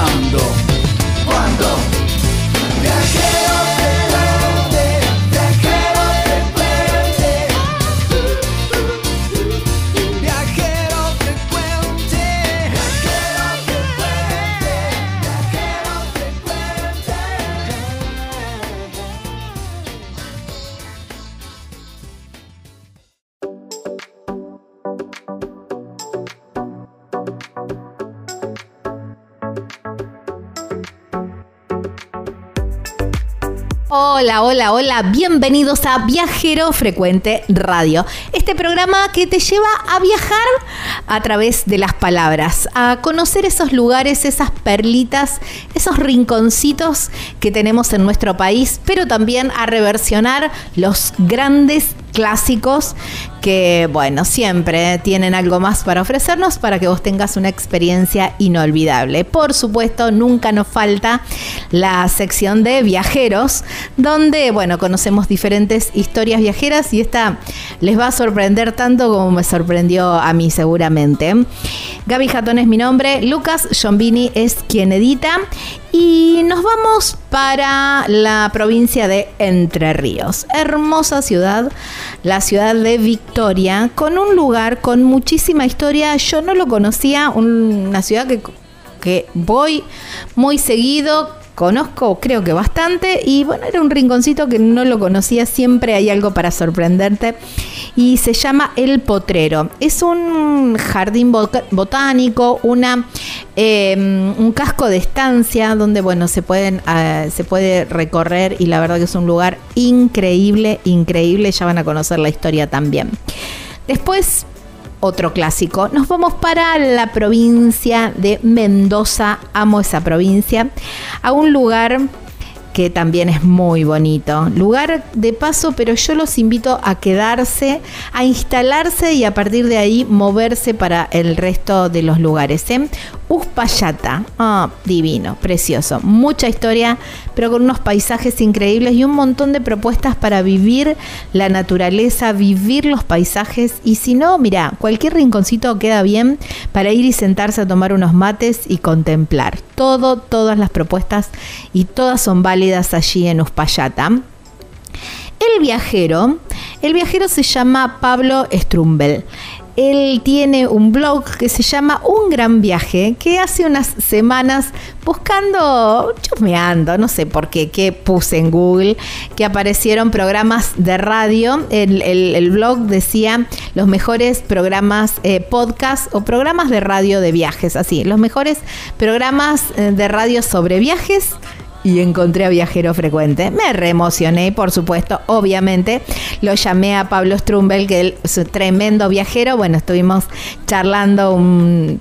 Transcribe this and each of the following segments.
Ahora, Hola, hola, hola, bienvenidos a Viajero Frecuente Radio, este programa que te lleva a viajar a través de las palabras, a conocer esos lugares, esas perlitas, esos rinconcitos que tenemos en nuestro país, pero también a reversionar los grandes clásicos que, bueno, siempre tienen algo más para ofrecernos para que vos tengas una experiencia inolvidable. Por supuesto, nunca nos falta la sección de viajeros, donde, bueno, conocemos diferentes historias viajeras y esta les va a sorprender tanto como me sorprendió a mí seguramente. Gaby Jatón es mi nombre, Lucas Giombini es quien edita y nos vamos para la provincia de Entre Ríos. Hermosa ciudad, la ciudad de Victoria, con un lugar con muchísima historia. Yo no lo conocía, una ciudad que, que voy muy seguido. Conozco, creo que bastante, y bueno, era un rinconcito que no lo conocía, siempre hay algo para sorprenderte, y se llama El Potrero. Es un jardín bot- botánico, una, eh, un casco de estancia donde, bueno, se, pueden, eh, se puede recorrer, y la verdad que es un lugar increíble, increíble, ya van a conocer la historia también. Después, otro clásico. Nos vamos para la provincia de Mendoza. Amo esa provincia. A un lugar que también es muy bonito. Lugar de paso, pero yo los invito a quedarse, a instalarse y a partir de ahí moverse para el resto de los lugares. ¿eh? Uspallata, ah, divino, precioso. Mucha historia, pero con unos paisajes increíbles y un montón de propuestas para vivir la naturaleza, vivir los paisajes. Y si no, mira, cualquier rinconcito queda bien para ir y sentarse a tomar unos mates y contemplar. Todo, todas las propuestas y todas son válidas allí en Uspallata. El viajero, el viajero se llama Pablo Strumbel. Él tiene un blog que se llama Un Gran Viaje, que hace unas semanas buscando, chusmeando, no sé por qué, que puse en Google, que aparecieron programas de radio. El, blog decía los mejores programas, eh, podcast o programas de radio de viajes, así, los mejores programas eh, de radio sobre viajes y encontré a Viajero Frecuente. Me reemocioné, por supuesto, obviamente. Lo llamé a Pablo Strumbel, que es un tremendo viajero. Bueno, estuvimos charlando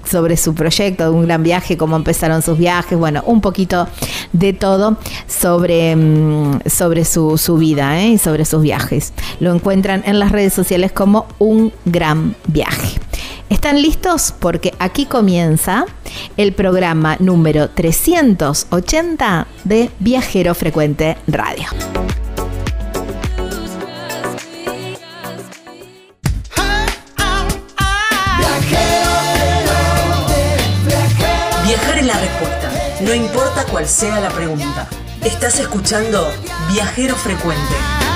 sobre su proyecto, un gran viaje, cómo empezaron sus viajes, bueno, un poquito de todo sobre, mm, sobre su, su vida ¿eh? y sobre sus viajes. Lo encuentran en las redes sociales como un gran viaje. ¿Están listos? Porque aquí comienza el programa número 380 de Viajero Frecuente Radio. Viajar es la respuesta, no importa cuál sea la pregunta. Estás escuchando Viajero Frecuente.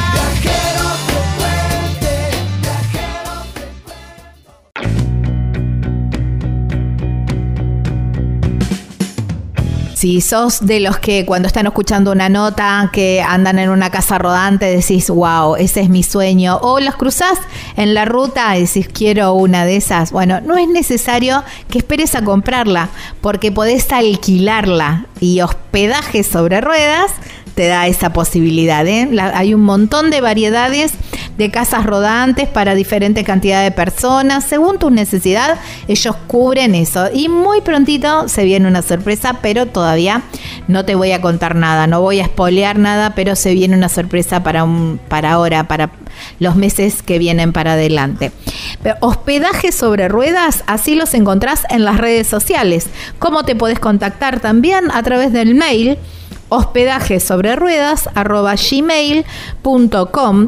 Si sos de los que cuando están escuchando una nota que andan en una casa rodante decís, wow, ese es mi sueño, o los cruzás en la ruta y decís, quiero una de esas, bueno, no es necesario que esperes a comprarla, porque podés alquilarla y hospedaje sobre ruedas te da esa posibilidad. ¿eh? hay un montón de variedades de casas rodantes para diferente cantidad de personas. Según tu necesidad, ellos cubren eso. Y muy prontito se viene una sorpresa, pero todavía no te voy a contar nada, no voy a espolear nada, pero se viene una sorpresa para, un, para ahora, para los meses que vienen para adelante. hospedaje sobre ruedas, así los encontrás en las redes sociales. ¿Cómo te puedes contactar también? A través del mail hospedaje sobre ruedas gmail.com.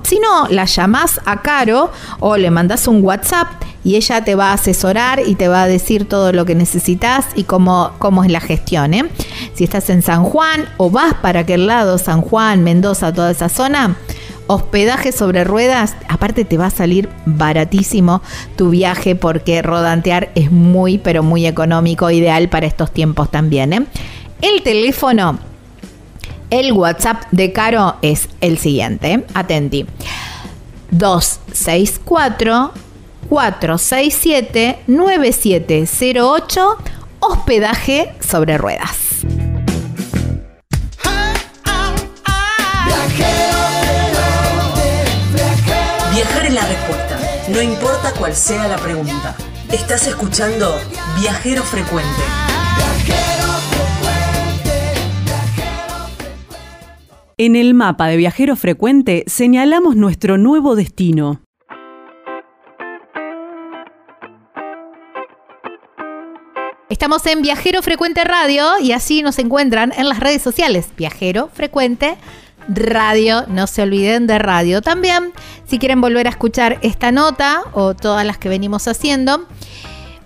Si no, la llamás a Caro o le mandas un WhatsApp y ella te va a asesorar y te va a decir todo lo que necesitas y cómo, cómo es la gestión. ¿eh? Si estás en San Juan o vas para aquel lado, San Juan, Mendoza, toda esa zona, hospedaje sobre ruedas, aparte te va a salir baratísimo tu viaje porque rodantear es muy, pero muy económico, ideal para estos tiempos también. ¿eh? El teléfono el WhatsApp de Caro es el siguiente. Atenti. 264 467 9708 hospedaje sobre ruedas. Viajar es la respuesta, no importa cuál sea la pregunta. Estás escuchando Viajero Frecuente. En el mapa de viajero frecuente señalamos nuestro nuevo destino. Estamos en Viajero Frecuente Radio y así nos encuentran en las redes sociales. Viajero Frecuente Radio, no se olviden de radio también. Si quieren volver a escuchar esta nota o todas las que venimos haciendo,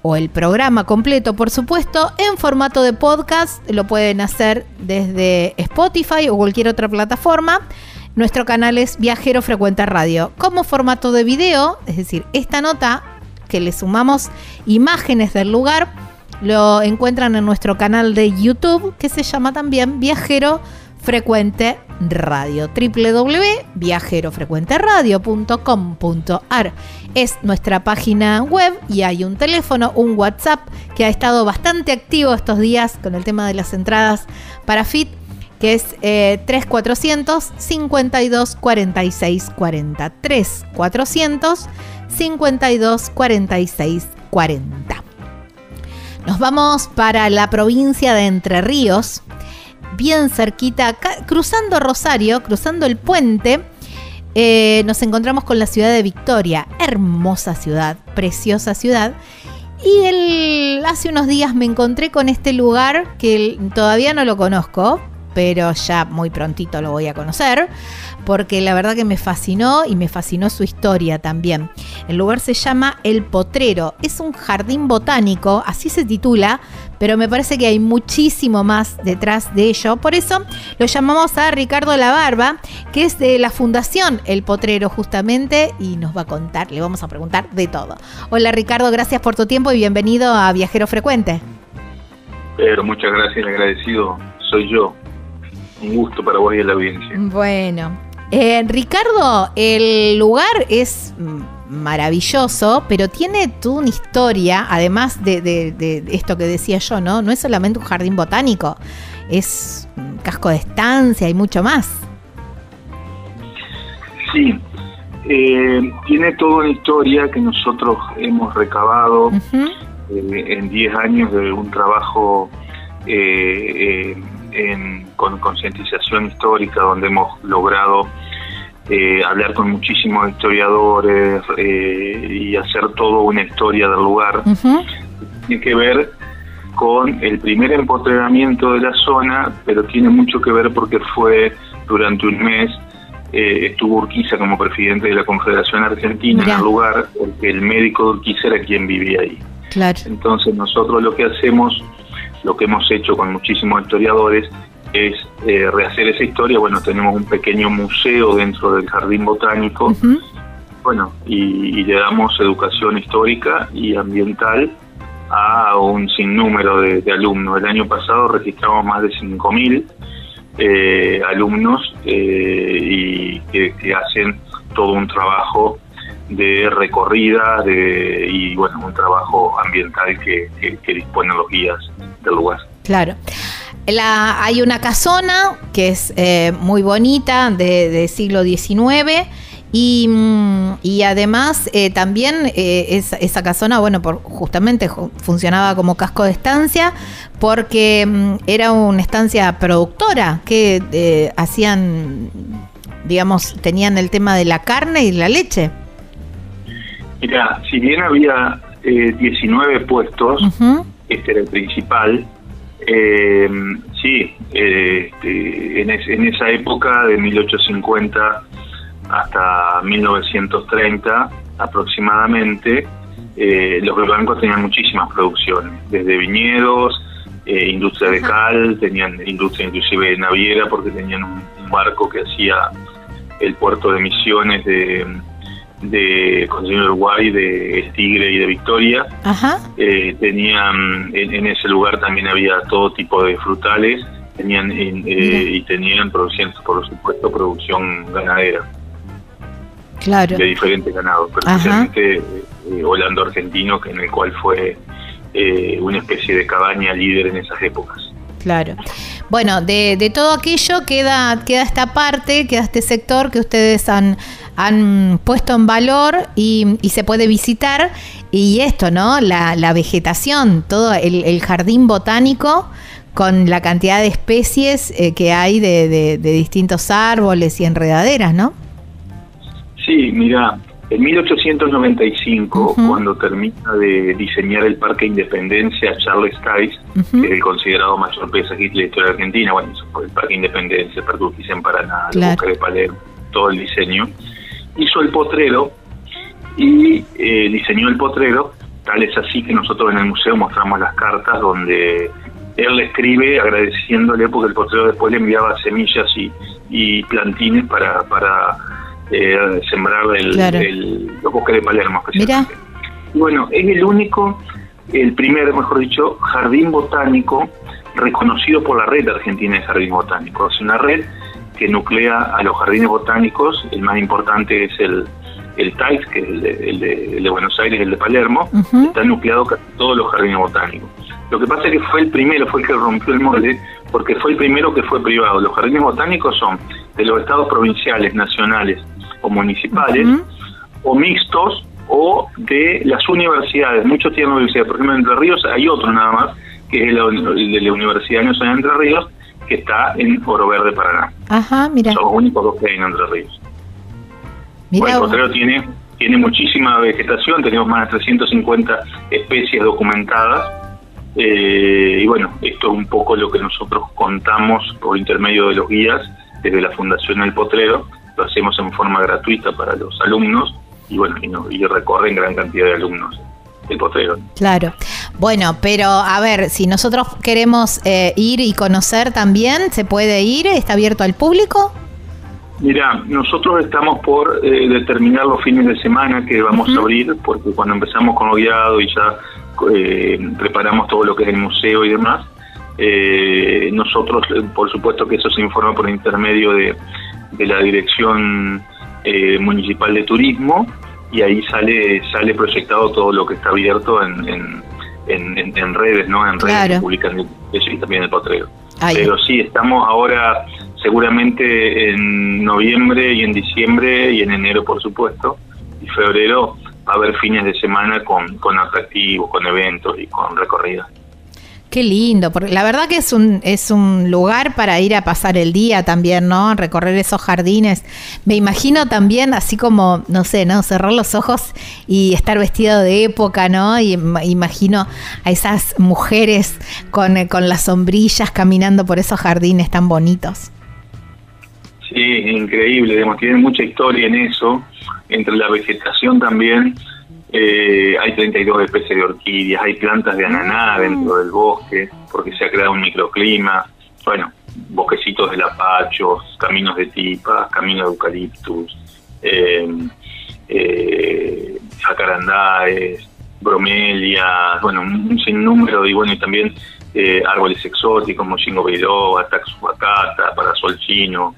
o el programa completo, por supuesto, en formato de podcast. Lo pueden hacer desde Spotify o cualquier otra plataforma. Nuestro canal es Viajero Frecuente Radio. Como formato de video, es decir, esta nota que le sumamos imágenes del lugar, lo encuentran en nuestro canal de YouTube que se llama también Viajero Frecuente Radio. www.viajerofrecuenteradio.com.ar es nuestra página web y hay un teléfono, un WhatsApp que ha estado bastante activo estos días con el tema de las entradas para FIT que es eh, 3400 52 46 40 3400 52 46 40 nos vamos para la provincia de Entre Ríos bien cerquita, cruzando Rosario, cruzando el puente, eh, nos encontramos con la ciudad de Victoria. Hermosa ciudad, preciosa ciudad. Y hace unos días me encontré con este lugar que todavía no lo conozco, pero ya muy prontito lo voy a conocer, porque la verdad que me fascinó y me fascinó su historia también. El lugar se llama El Potrero, es un jardín botánico, así se titula, pero me parece que hay muchísimo más detrás de ello. Por eso lo llamamos a Ricardo La Barba, que es de la Fundación El Potrero justamente, y nos va a contar, le vamos a preguntar de todo. Hola Ricardo, gracias por tu tiempo y bienvenido a Viajero Frecuente. Pero muchas gracias, agradecido soy yo. Un gusto para vos y la audiencia. Bueno, eh, Ricardo, el lugar es maravilloso, pero tiene toda una historia, además de, esto que decía yo, ¿no? No es solamente un jardín botánico, es un casco de estancia y mucho más. Sí, eh, tiene toda una historia que nosotros hemos recabado eh, en 10 años de un trabajo eh, con concientización histórica, donde hemos logrado eh, hablar con muchísimos historiadores eh, y hacer todo una historia del lugar. Tiene que ver con el primer empoderamiento de la zona, pero tiene mucho que ver porque fue durante un mes eh, estuvo Urquiza como presidente de la Confederación Argentina en el lugar, porque el médico de Urquiza era quien vivía ahí. Entonces nosotros lo que hacemos, lo que hemos hecho con muchísimos historiadores, es eh, rehacer esa historia. Bueno, tenemos un pequeño museo dentro del jardín botánico. Bueno, y, le damos educación histórica y ambiental a un sinnúmero de, alumnos. El año pasado registramos más de 5.000 eh, alumnos eh, y que, hacen todo un trabajo de recorrida de, y bueno, un trabajo ambiental que, que disponen los guías del lugar. Claro hay una casona que es eh, muy bonita, de, siglo XIX. Mm, y, además eh, también eh, esa casona, bueno, por, justamente funcionaba como casco de estancia porque mm, era una estancia productora que hacían, digamos, tenían el tema de la carne y la leche. Mira, si bien había 19 puestos, este era el principal, eh, sí, este, en, esa época de 1850 hasta 1930 aproximadamente, eh, los blancos tenían muchísimas producciones, desde viñedos, eh, industria de cal, tenían industria inclusive naviera porque tenían un barco que hacía el puerto de Misiones de de Consejo Uruguay, de Tigre y de Victoria. Eh, tenían, en, ese lugar también había todo tipo de frutales tenían eh, y tenían, produciendo, por supuesto, producción ganadera. Claro. De diferentes ganados, pero especialmente eh, Holando Argentino, que en el cual fue una especie de cabaña líder en esas épocas. Claro. Bueno, de, de, todo aquello queda, queda esta parte, queda este sector que ustedes han, han puesto en valor y, se puede visitar. Y esto, ¿no? La, la vegetación, todo el, jardín botánico con la cantidad de especies eh, que hay de, distintos árboles y enredaderas, ¿no? Sí, mira, en 1895, cuando termina de diseñar el Parque Independencia Charles Tice, que es el considerado mayor paisaje de la historia de Argentina, bueno, el Parque Independencia, el Parque Urquiza en Paraná, el Bosque de Palermo, todo el diseño, hizo el potrero y eh, diseñó el potrero, tal es así que nosotros en el museo mostramos las cartas donde él le escribe agradeciéndole porque el potrero después le enviaba semillas y, y plantines para, para eh, sembrar el, el, los bosques de Palermo. Bueno, es el único, el primer, mejor dicho, jardín botánico reconocido por la red argentina de jardín botánico. Es una red que nuclea a los jardines botánicos. El más importante es el, el TAIS, que es el de, Buenos Aires, el de Palermo. Está nucleado casi todos los jardines botánicos. Lo que pasa es que fue el primero, fue el que rompió el molde, porque fue el primero que fue privado. Los jardines botánicos son de los estados provinciales, nacionales o municipales, o mixtos, o de las universidades. Muchos tienen universidades, por ejemplo en Entre Ríos hay otro nada más, que es el, de la Universidad Nacional de Entre Ríos, que está en Oro Verde, Paraná. Ajá, mira. Son los únicos dos que hay en Entre Ríos. Mira el potrero tiene, tiene muchísima vegetación, tenemos más de 350 especies documentadas. Eh, y bueno, esto es un poco lo que nosotros contamos por intermedio de los guías desde la Fundación El Potrero, lo hacemos en forma gratuita para los alumnos y bueno, y, recorren gran cantidad de alumnos el. Claro. Bueno, pero a ver, si nosotros queremos eh, ir y conocer también, ¿se puede ir? ¿Está abierto al público? Mira, nosotros estamos por eh, determinar los fines de semana que vamos a abrir, porque cuando empezamos con lo guiado y ya eh, preparamos todo lo que es el museo y demás, eh, nosotros, por supuesto que eso se informa por intermedio de, la Dirección Municipal de Turismo y ahí sale sale proyectado todo lo que está abierto en, en, redes, ¿no? En redes que publican eso y también el potrero. Pero sí, estamos ahora seguramente en noviembre y en diciembre y en enero, por supuesto, y febrero va a haber fines de semana con, con atractivos, con eventos y con recorridas. Qué lindo, porque la verdad que es un, es un lugar para ir a pasar el día también, ¿no? Recorrer esos jardines. Me imagino también, así como, no sé, ¿no? Cerrar los ojos y estar vestido de época, ¿no? Y imagino a esas mujeres con, con las sombrillas caminando por esos jardines tan bonitos. Sí, increíble, digamos, tiene mucha historia en eso, entre la vegetación también, eh, hay 32 especies de orquídeas, hay plantas de ananá ah. dentro del bosque, porque se ha creado un microclima, bueno, bosquecitos de lapachos, caminos de tipas, caminos de eucaliptus, eh, eh, jacarandáes, bromelias, bueno, un sinnúmero, y bueno, y también eh, árboles exóticos, mochingo biloba, taxuacata, parasol chino,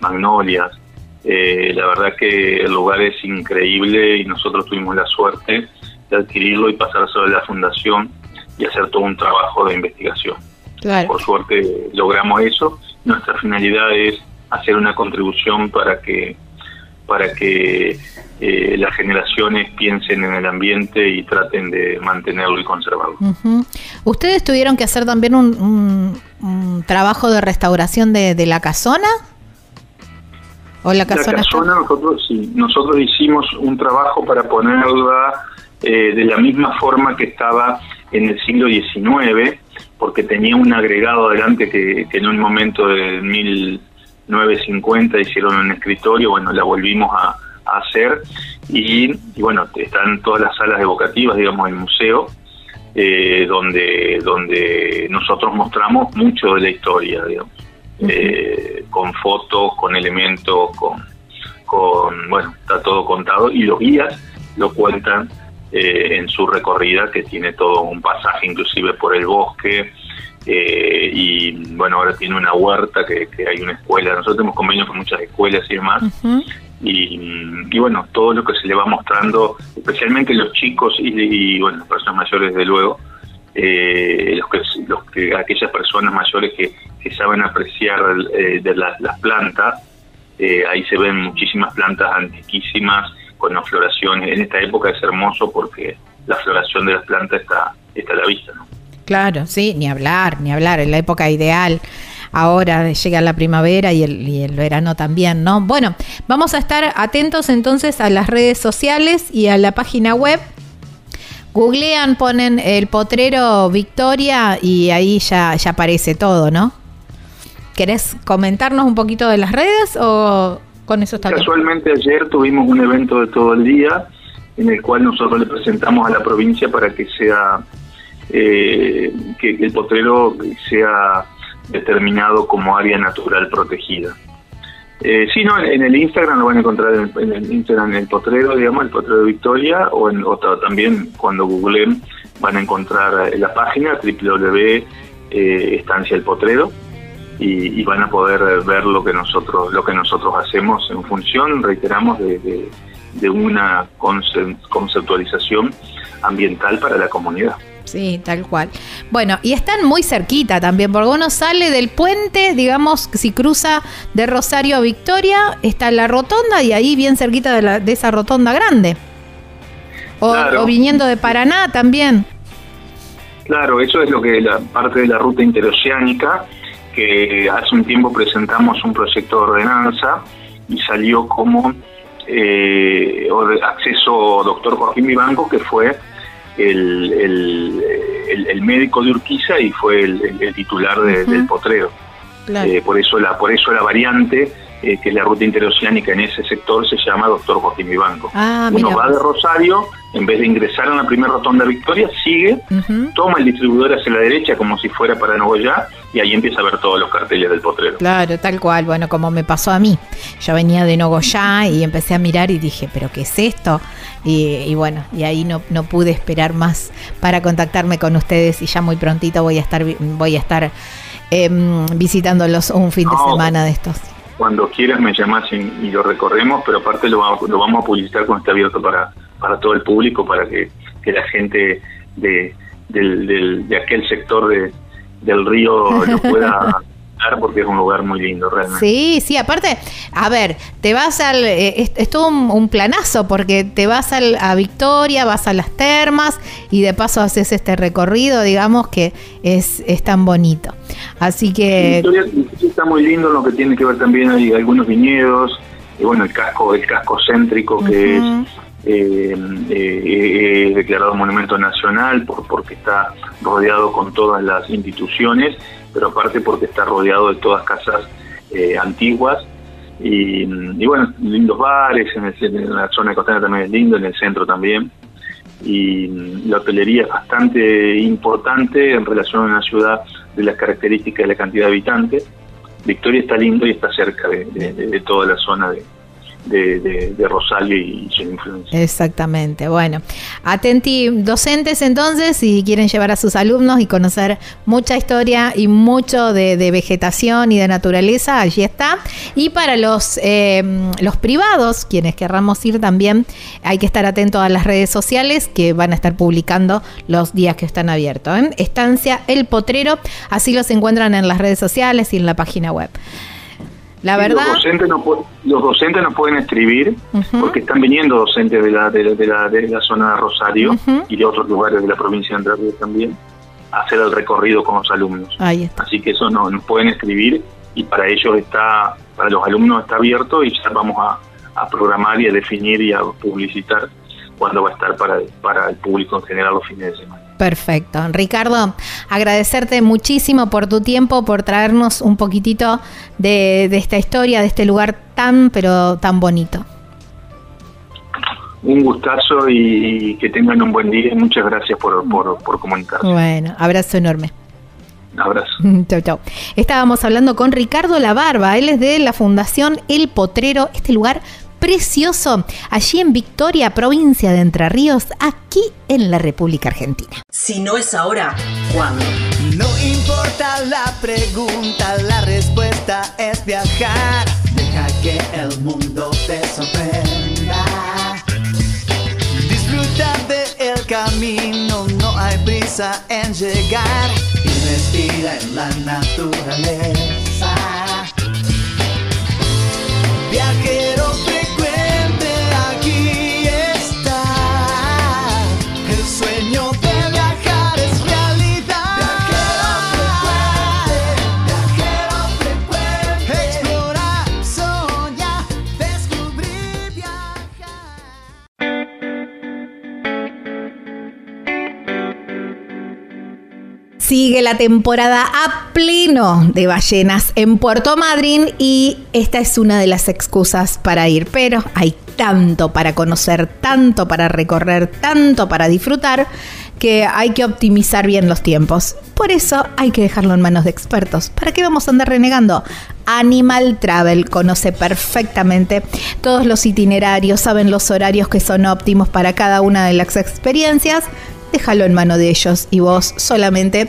magnolias. Eh, la verdad que el lugar es increíble y nosotros tuvimos la suerte de adquirirlo y pasárselo a la fundación y hacer todo un trabajo de investigación. Por suerte logramos eso. Nuestra finalidad es hacer una contribución para que para que eh, las generaciones piensen en el ambiente y traten de mantenerlo y conservarlo. ¿Ustedes tuvieron que hacer también un, trabajo de restauración de, de la casona? La casona, nosotros, sí, nosotros hicimos un trabajo para ponerla eh, de la misma forma que estaba en el siglo XIX, porque tenía un agregado adelante que, en un momento de 1950 hicieron un escritorio, bueno, la volvimos a, hacer y, bueno, están todas las salas evocativas, digamos, del museo, eh, donde, donde nosotros mostramos mucho de la historia, digamos eh, con fotos, con elementos, con, con, bueno, está todo contado y los guías lo cuentan eh, en su recorrida que tiene todo un pasaje inclusive por el bosque eh, y bueno, ahora tiene una huerta que, hay una escuela, nosotros tenemos convenios con muchas escuelas y demás. y, bueno, todo lo que se le va mostrando, especialmente los chicos y, bueno, las personas mayores, de luego, eh, los que, los que aquellas personas mayores que, saben apreciar eh, de las plantas, eh, ahí se ven muchísimas plantas antiquísimas con las floraciones. En esta época es hermoso porque la floración de las plantas está, está a la vista. Claro, sí, ni hablar, ni hablar, en la época ideal. Ahora llega la primavera y el, y el verano también, ¿no? Bueno, vamos a estar atentos entonces a las redes sociales y a la página web Googlean, ponen el potrero Victoria y ahí ya, ya aparece todo, ¿no? ¿Querés comentarnos un poquito de las redes o con eso está Casualmente ayer tuvimos un evento de todo el día en el cual nosotros le presentamos a la provincia para que sea eh, que el potrero sea determinado como área natural protegida. Eh, sí, no, en el Instagram lo van a encontrar en, el Instagram, el potrero, digamos, el potrero de Victoria, o, en, otro también cuando googleen van a encontrar la página www eh, potrero y, van a poder ver lo que nosotros lo que nosotros hacemos en función, reiteramos, de, de una conceptualización ambiental para la comunidad. Sí, tal cual. Bueno, y están muy cerquita también, porque uno sale del puente, digamos, si cruza de Rosario a Victoria, está la rotonda y ahí bien cerquita de, la, de esa rotonda grande. O, viniendo de Paraná también. Claro, eso es lo que la parte de la ruta interoceánica, que hace un tiempo presentamos un proyecto de ordenanza y salió como eh, acceso doctor Joaquín Vivanco, que fue el, el, médico de Urquiza y fue el, titular del potrero. Eh, por eso la por eso la variante eh, que es la ruta interoceánica en ese sector, se llama Doctor Joaquín Vivanco. Ah, Uno va de Rosario, en vez de ingresar en la primera rotonda de Victoria, sigue, toma el distribuidor hacia la derecha como si fuera para Nogoyá y ahí empieza a ver todos los carteles del potrero. Claro, tal cual. Bueno, como me pasó a mí. Yo venía de Nogoyá y empecé a mirar y dije, ¿pero qué es esto? Y, y bueno, y ahí no, no pude esperar más para contactarme con ustedes y ya muy prontito voy a estar, voy a estar em, visitándolos un fin de No. semana de estos. Cuando quieras me llamas y, lo recorremos, pero aparte lo, lo vamos a publicitar cuando esté abierto para, para todo el público, para que, que la gente de, del, del- de aquel sector de, del río lo pueda porque es un lugar muy lindo realmente. Sí, sí, aparte, a ver, te vas al. eh, es, es todo un, un planazo porque te vas al- a Victoria, vas a las termas y de paso haces este recorrido, digamos que es, es tan bonito. Así que. Victoria, está muy lindo lo que tiene que ver también hay algunos viñedos y bueno el casco el casco céntrico que es eh, eh, eh, declarado monumento nacional por, porque está rodeado con todas las instituciones pero aparte porque está rodeado de todas casas eh, antiguas y, y bueno lindos bares en, el- en la zona costera también es lindo en el centro también y la hotelería es bastante importante en relación a una ciudad de las características de la cantidad de habitantes. Victoria está lindo y está cerca de, de- de- de toda la zona de, de- de- de Rosario y su influencia. Exactamente. Bueno, atenti docentes entonces, si quieren llevar a sus alumnos y conocer mucha historia y mucho de, vegetación y de naturaleza, allí está. Y para los, eh, los privados, quienes querramos ir también, hay que estar atentos a las redes sociales que van a estar publicando los días que están abiertos. ¿eh? Estancia El Potrero, así los encuentran en las redes sociales y en la página web. La Y verdad... Los docentes, no, los docentes no pueden escribir porque están viniendo docentes de la, de, la- de la, de la zona de Rosario y de otros lugares de la provincia de Ríos también a hacer el recorrido con los alumnos. Así que eso no, no pueden escribir y para ellos está, para los alumnos está abierto y ya vamos a, a programar y a definir y a publicitar cuándo va a estar para, para el público en general los fines de semana. Perfecto. Ricardo, agradecerte muchísimo por tu tiempo, por traernos un poquitito de, de esta historia, de este lugar tan, pero tan bonito. Un gustazo y, que tengan un buen día muchas gracias por, por, por comunicarse. Bueno, abrazo enorme. Un abrazo. Chau, chau. Estábamos hablando con Ricardo La Barba, él es de la Fundación El Potrero, este lugar precioso, allí en Victoria, provincia de Entre Ríos, aquí en la República Argentina. Si no es ahora, ¿cuándo? No importa la pregunta, la respuesta es viajar. Deja que el mundo te sorprenda. Disfruta del camino, no hay prisa en llegar. Y respira en la naturaleza. Sigue la temporada a pleno de ballenas en Puerto Madryn y esta es una de las excusas para ir, pero hay tanto para conocer, tanto para recorrer, tanto para disfrutar que hay que optimizar bien los tiempos. Por eso hay que dejarlo en manos de expertos. ¿Para qué vamos a andar renegando? Animal Travel conoce perfectamente todos los itinerarios, saben los horarios que son óptimos para cada una de las experiencias déjalo en mano de ellos y vos solamente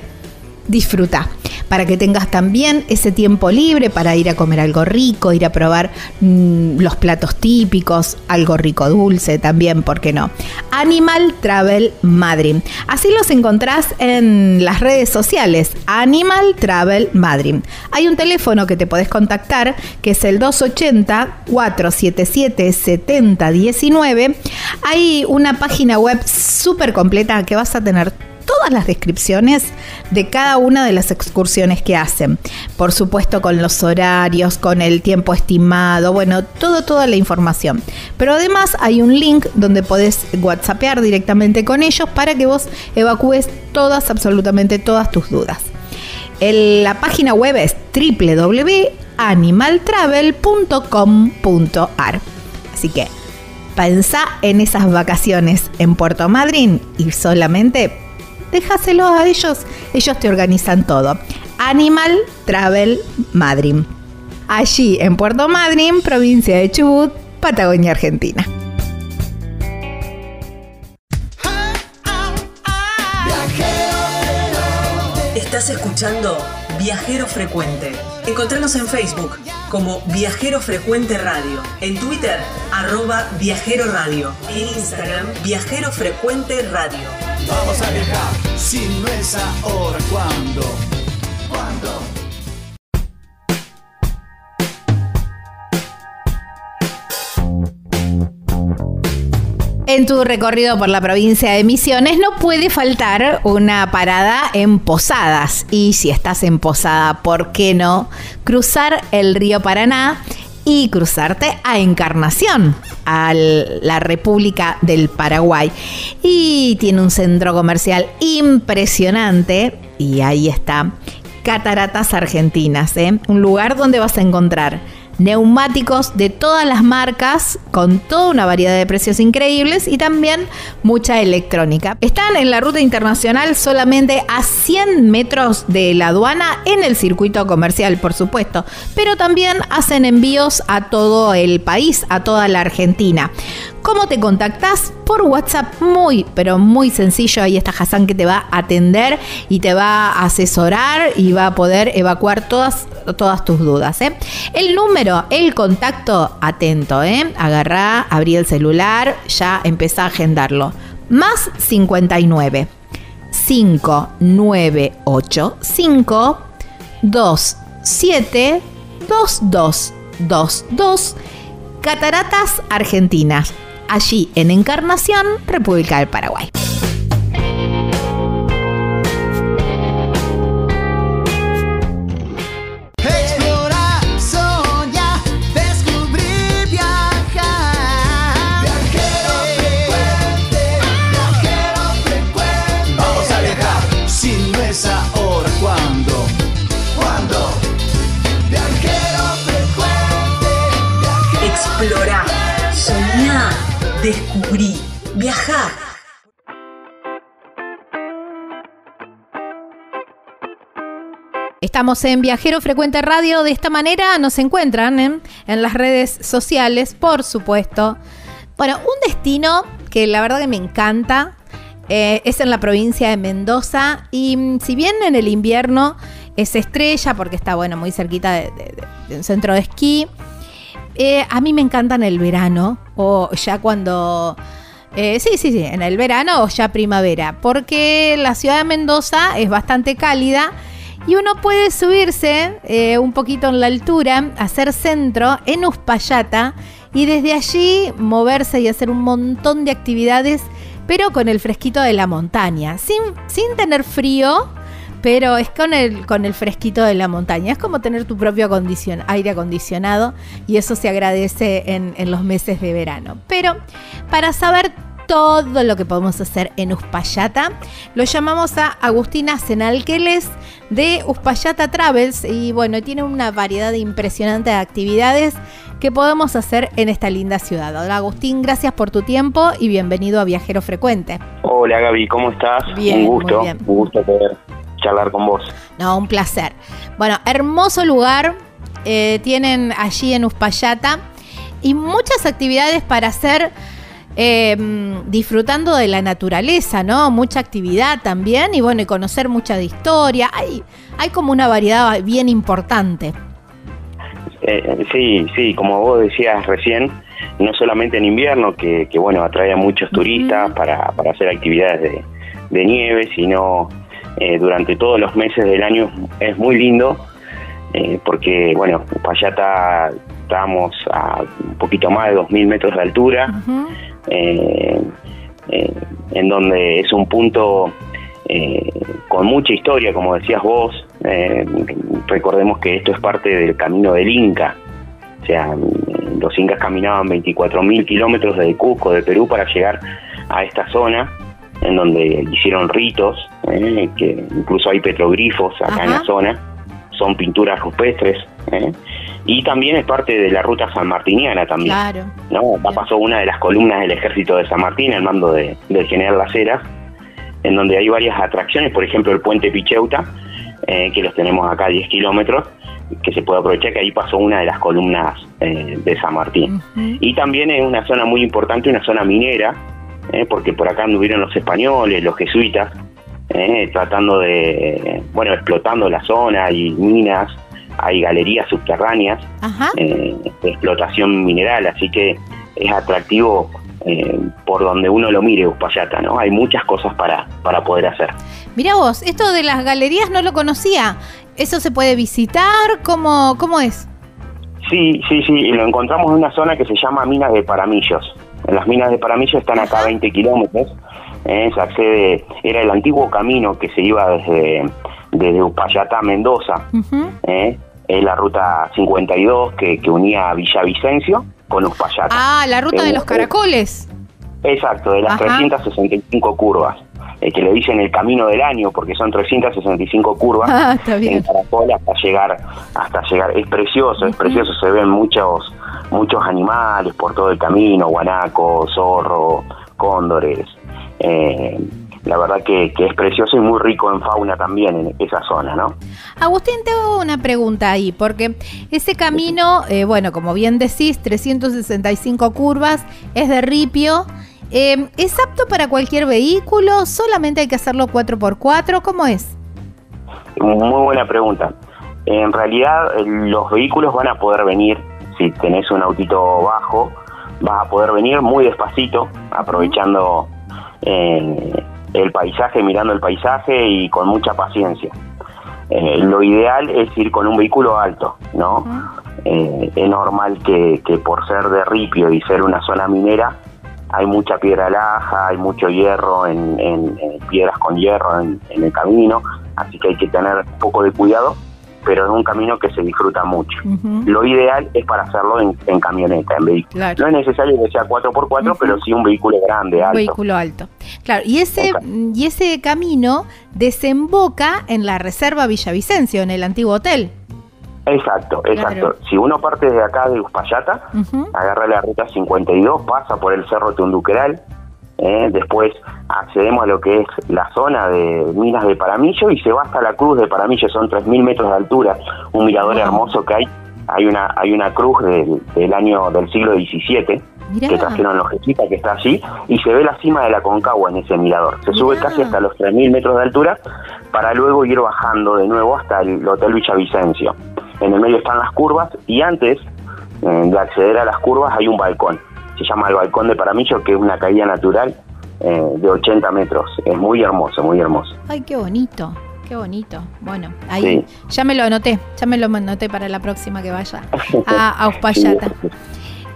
disfruta para que tengas también ese tiempo libre para ir a comer algo rico, ir a probar mm, los platos típicos, algo rico dulce también, ¿por qué no? Animal Travel Madrid. Así los encontrás en las redes sociales, Animal Travel Madrid. Hay un teléfono que te podés contactar que es el 280-477-7019. Hay una página web súper completa que vas a tener todas las descripciones de cada una de las excursiones que hacen. Por supuesto con los horarios, con el tiempo estimado, bueno, todo, toda la información. Pero además hay un link donde podés whatsappear directamente con ellos para que vos evacúes todas, absolutamente todas tus dudas. La página web es animaltravel.com.ar. Así que pensá en esas vacaciones en Puerto Madryn y solamente déjaselo a ellos. Ellos te organizan todo. Animal Travel Madryn. Allí en Puerto Madryn, provincia de Chubut, Patagonia, Argentina. Estás escuchando Viajero Frecuente. Encontrarnos en Facebook como Viajero Frecuente Radio, en Twitter arroba Viajero Radio, en Instagram Viajero Frecuente Radio. Vamos a viajar, si no es ahora, ¿cuándo? ¿Cuándo? En tu recorrido por la provincia de Misiones no puede faltar una parada en Posadas. Y si estás en Posada, ¿por qué no cruzar el río Paraná y cruzarte a Encarnación, a la República del Paraguay? Y tiene un centro comercial impresionante y ahí está. Cataratas Argentinas, ¿eh? un lugar donde vas a encontrar neumáticos de todas las marcas con toda una variedad de precios increíbles y también mucha electrónica. Están en la ruta internacional solamente a 100 metros de la aduana en el circuito comercial, por supuesto, pero también hacen envíos a todo el país, a toda la Argentina. ¿Cómo te contactas? Por WhatsApp, muy, pero muy sencillo. Ahí está Hassan que te va a atender y te va a asesorar y va a poder evacuar todas, todas tus dudas. ¿eh? El número, el contacto, atento. ¿eh? Agarrá, abrí el celular, ya empezá a agendarlo. Más 59 5985 27 2222 Cataratas Argentinas allí en Encarnación, República del Paraguay. Descubrí, viajá. Estamos en Viajero Frecuente Radio. De esta manera nos encuentran en, las redes sociales, por supuesto. Bueno, un destino que la verdad que me encanta eh, es en la provincia de Mendoza. Y mm, si bien en el invierno es estrella, porque está bueno, muy cerquita de un centro de esquí, eh, a mí me encanta en el verano, o ya cuando. eh, sí, sí, sí, en el verano o ya primavera, porque la ciudad de Mendoza es bastante cálida y uno puede subirse eh, un poquito en la altura, hacer centro en Uspallata y desde allí moverse y hacer un montón de actividades, pero con el fresquito de la montaña, sin, sin tener frío, pero es con el, con el fresquito de la montaña. Es como tener tu propio acondicion- aire acondicionado y eso se agradece en, en los meses de verano. Pero para saber todo lo que podemos hacer en Uspallata, lo llamamos a Agustina Senalqueles de Uspallata Travels y bueno, tiene una variedad impresionante de actividades que podemos hacer en esta linda ciudad. Hola Agustín, gracias por tu tiempo y bienvenido a Viajero Frecuente. Hola Gaby, ¿cómo estás? Bien, un gusto, muy bien. un gusto poder charlar con vos. No, un placer. Bueno, hermoso lugar eh, tienen allí en Uspallata y muchas actividades para hacer eh, disfrutando de la naturaleza, ¿no? Mucha actividad también y bueno, y conocer mucha de historia. Hay, hay como una variedad bien importante. Eh, sí, sí, como vos decías recién, no solamente en invierno, que, que, bueno, atrae a muchos turistas para, para hacer actividades de, de nieve, sino eh, durante todos los meses del año es muy lindo, eh, porque, bueno, Uspallata estamos a un poquito más de 2.000 metros de altura, eh, eh, en donde es un punto eh, con mucha historia, como decías vos. Recordemos que esto es parte del camino del Inca. O sea, los incas caminaban 24.000 kilómetros desde Cusco, de Perú, para llegar a esta zona, en donde hicieron ritos, eh, que incluso hay petroglifos acá en la zona, son pinturas rupestres. eh, y también es parte de la ruta sanmartiniana también. Claro. ¿no? pasó una de las columnas del ejército de San Martín al mando de, del general Las Heras, en donde hay varias atracciones, por ejemplo el puente Picheuta, eh, que los tenemos acá a 10 kilómetros, que se puede aprovechar que ahí pasó una de las columnas eh, de San Martín. Y también es una zona muy importante, una zona minera, eh, porque por acá anduvieron los españoles, los jesuitas, tratando de, bueno, explotando la zona, y minas, hay galerías subterráneas de explotación mineral, así que es atractivo eh, por donde uno lo mire Uspallata, ¿no? Hay muchas cosas para, para poder hacer. Mira vos, esto de las galerías no lo conocía. ¿Eso se puede visitar? ¿Cómo, cómo es? Sí, sí, sí, lo encontramos en una zona que se llama Minas de Paramillos. Las minas de Paramillos están acá a 20 kilómetros. ¿eh? se accede, era el antiguo camino que se iba desde, desde a Mendoza. ¿eh? es la ruta 52 que, que unía Villavicencio con Uspallata. Ah, la ruta de los caracoles. Exacto, de las 365 curvas. Eh, que le dicen el camino del año porque son 365 curvas ah, en caracol hasta llegar hasta llegar es precioso es precioso se ven muchos muchos animales por todo el camino guanacos zorro cóndores eh, la verdad que, es precioso y muy rico en fauna también en esa zona, ¿no? Agustín, tengo una pregunta ahí, porque ese camino, eh, bueno, como bien decís, 365 curvas, es de ripio. Eh, ¿Es apto para cualquier vehículo? ¿Solamente hay que hacerlo 4x4? ¿Cómo es? Muy buena pregunta. En realidad, los vehículos van a poder venir, si tenés un autito bajo, vas a poder venir muy despacito, aprovechando eh, el paisaje, mirando el paisaje y con mucha paciencia. Eh, lo ideal es ir con un vehículo alto, ¿no? Eh, es normal que, por ser de ripio y ser una zona minera, hay mucha piedra laja, hay mucho hierro en, piedras con hierro en, el camino, así que hay que tener un poco de cuidado pero en un camino que se disfruta mucho. Lo ideal es para hacerlo en, camioneta, en vehículo. No es necesario que sea 4x4, pero sí un vehículo grande, alto. Un vehículo alto. Claro, y ese, y ese camino desemboca en la Reserva Villavicencio, en el antiguo hotel. Exacto, exacto. Si uno parte de acá de Uspallata, agarra la ruta 52, pasa por el Cerro Tunduqueral, ¿eh? después accedemos a lo que es la zona de minas de Paramillo y se va hasta la cruz de Paramillo, son 3.000 metros de altura, un mirador hermoso que hay, hay una hay una cruz del, año del siglo XVII que trajeron los jesuitas que está allí y se ve la cima de la Concagua en ese mirador. Se sube casi hasta los 3.000 metros de altura para luego ir bajando de nuevo hasta el Hotel Villavicencio. En el medio están las curvas y antes de acceder a las curvas hay un balcón se llama el Balcón de Paramillo, que es una caída natural eh, de 80 metros. Es muy hermoso, muy hermoso. Ay, qué bonito. Qué bonito. Bueno, ahí ya me lo anoté, ya me lo anoté para la próxima que vaya a, Uspallata.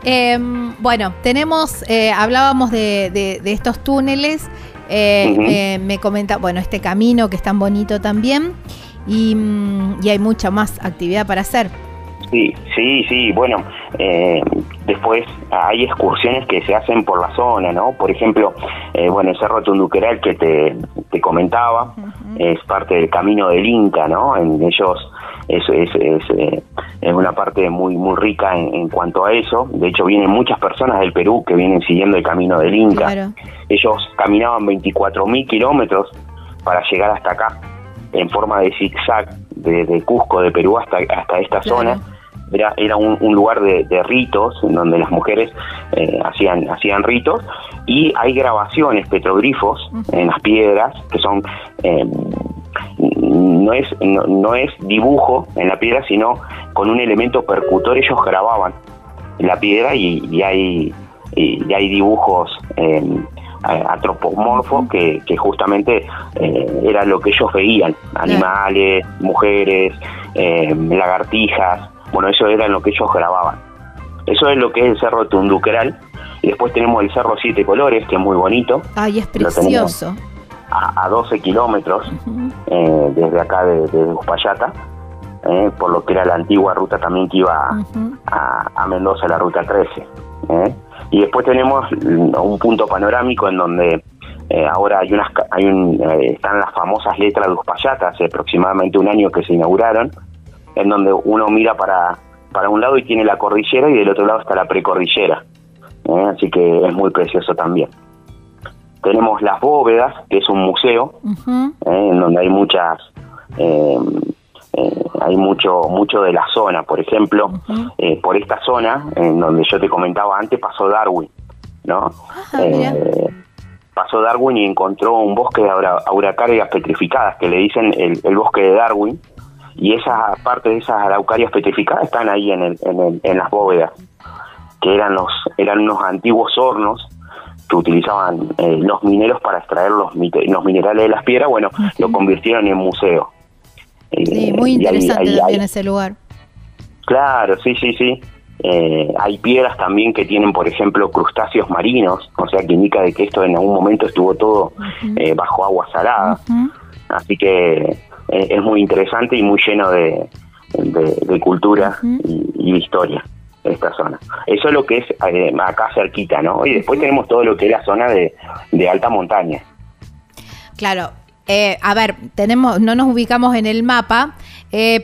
Em, bueno, tenemos, eh, hablábamos de, estos túneles, eh, me comenta, bueno, este camino que es tan bonito también y, mm, y hay mucha más actividad para hacer. Sí, sí, sí. Bueno, eh, después hay excursiones que se hacen por la zona, ¿no? Por ejemplo, eh, bueno, el Cerro Tunduqueral que te, te comentaba es parte del camino del Inca, ¿no? En ellos es, es, es, eh, es una parte muy muy rica en, cuanto a eso. De hecho, vienen muchas personas del Perú que vienen siguiendo el camino del Inca. Ellos caminaban 24.000 kilómetros para llegar hasta acá en forma de zigzag de, Cusco, de Perú hasta, hasta esta zona. Era, era un, lugar de, ritos en donde las mujeres eh, hacían, hacían ritos. Y hay grabaciones, petroglifos en las piedras que son... Eh, no es, no, es dibujo en la piedra, sino con un elemento percutor. Ellos grababan la piedra y, hay, y, hay dibujos eh, antropomorfos que, que justamente eh, era lo que ellos veían, animales, mujeres, lagartijas, bueno, eso era lo que ellos grababan. Eso es lo que es el Cerro Tunduqueral. Y después tenemos el Cerro Siete Colores, que es muy bonito. Ay, es precioso. A, 12 kilómetros eh, desde acá de, Uspallata, eh, por lo que era la antigua ruta también que iba a, Mendoza, la ruta 13. Eh. Y después tenemos un punto panorámico en donde ahora hay unas hay un, están las famosas letras de Uspallata, hace aproximadamente un año que se inauguraron, en donde uno mira para, para un lado y tiene la cordillera y del otro lado está la precordillera. ¿eh? Así que es muy precioso también. Tenemos las bóvedas, que es un museo, ¿eh? en donde hay muchas, eh, hay mucho, mucho de la zona. Por ejemplo, por esta zona, en donde yo te comentaba antes, pasó Darwin, ¿no? Ah, pasó Darwin y encontró un bosque de auracarias petrificadas, que le dicen el, el bosque de Darwin, y esa parte de esas araucarias petrificadas están ahí en, el, en, las bóvedas, que eran los eran unos antiguos hornos que utilizaban eh, los mineros para extraer los, los minerales de las piedras, bueno, lo convirtieron en museo. Sí, muy interesante también ese lugar. Claro, sí, sí, sí. Eh, hay piedras también que tienen, por ejemplo, crustáceos marinos, o sea, que indica de que esto en algún momento estuvo todo eh, bajo agua salada. Así que eh, es muy interesante y muy lleno de, de, cultura y, de historia esta zona. Eso es lo que es eh, acá cerquita, ¿no? Y después tenemos todo lo que es la zona de, alta montaña. Claro. Eh, a ver, tenemos, no nos ubicamos en el mapa,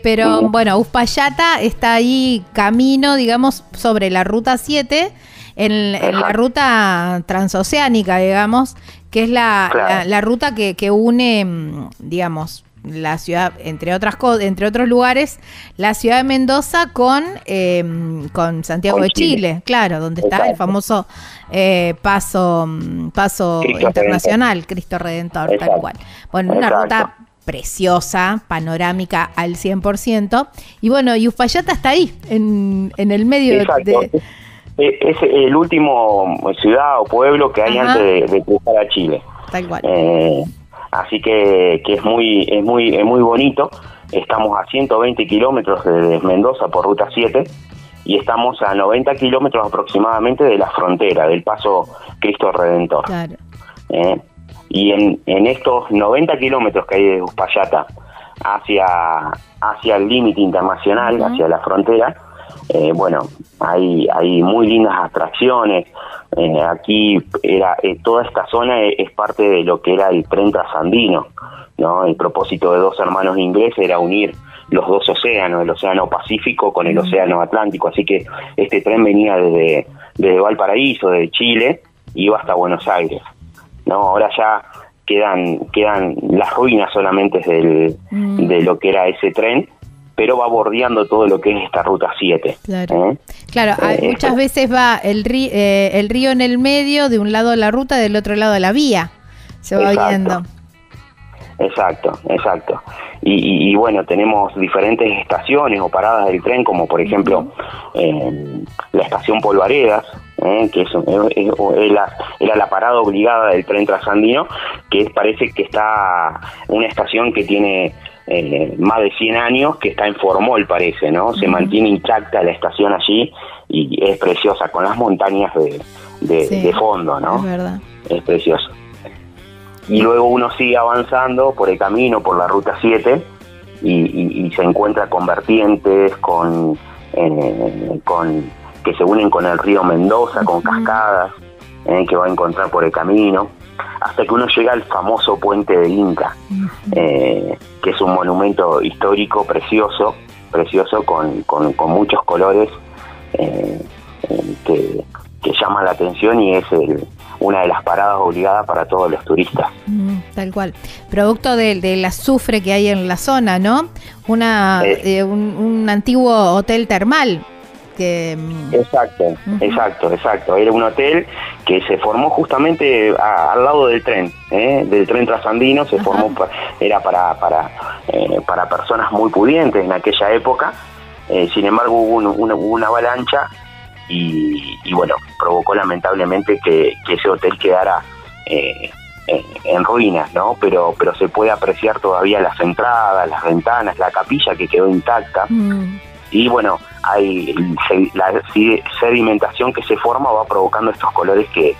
pero bueno, Uspallata está ahí camino, digamos, sobre la ruta 7, en, la ruta transoceánica, digamos, que es la, la, ruta que, que une, mm, digamos, la ciudad, entre otras entre otros lugares, la ciudad de Mendoza con, em, con Santiago de Chile. claro, donde está el famoso eh, paso, paso internacional, Cristo Redentor, tal cual. Bueno, una ruta preciosa, panorámica al 100%. Y bueno, y Uspallata está ahí, en, en el medio de, e, Es el último ciudad o pueblo que hay antes de, cruzar a Chile. Tal cual. Eh, así que, que es muy es muy es muy bonito. Estamos a 120 kilómetros de Mendoza por ruta 7 y estamos a 90 kilómetros aproximadamente de la frontera, del paso Cristo Redentor. Eh, y en, en estos 90 kilómetros que hay de Uspallata hacia, hacia el límite internacional, hacia la frontera, eh, bueno, hay, hay muy lindas atracciones, eh, aquí era eh, toda esta zona es, parte de lo que era el tren trasandino, ¿no? El propósito de dos hermanos ingleses era unir los dos océanos, el océano Pacífico con el océano Atlántico, así que este tren venía desde, desde Valparaíso, de Chile, y iba hasta Buenos Aires, ¿no? Ahora ya quedan quedan las ruinas solamente del, mm. de lo que era ese tren pero va bordeando todo lo que es esta ruta 7. Claro, ¿eh? claro eh, muchas veces va el, río, eh, el río en el medio, de un lado de la ruta, del otro lado de la vía, se va viendo. Exacto, exacto. Y, bueno, tenemos diferentes estaciones o paradas del tren, como por ejemplo la estación Polvaredas, que es, era la parada obligada del tren trasandino, que parece que está una estación que tiene eh, más de 100 años, que está en Formol, parece, ¿no? Se mantiene intacta la estación allí y es preciosa, con las montañas de, de, fondo, ¿no? Es verdad. Es precioso. Y luego uno sigue avanzando por el camino, por la ruta 7, y, se encuentra con vertientes, con, eh, con que se unen con el río Mendoza, con cascadas eh, que va a encontrar por el camino hasta que uno llega al famoso puente del Inca, eh, que es un monumento histórico precioso, precioso con, con, muchos colores eh, eh, que, que llaman la atención y es una de las paradas obligadas para todos los turistas. tal cual. Producto del, azufre que hay en la zona, ¿no? Una, un, un, antiguo hotel termal Exacto, exacto, exacto. Era un hotel que se formó justamente al lado del tren, ¿eh? del tren trasandino, se formó, era para, para, eh, para personas muy pudientes en aquella época, eh, sin embargo hubo, una, avalancha y, bueno, provocó lamentablemente que, ese hotel quedara... En, ruinas, ¿no? Pero, pero se puede apreciar todavía las entradas, las ventanas, la capilla que quedó intacta. Mm y bueno, hay la sedimentación que se forma va provocando estos colores que,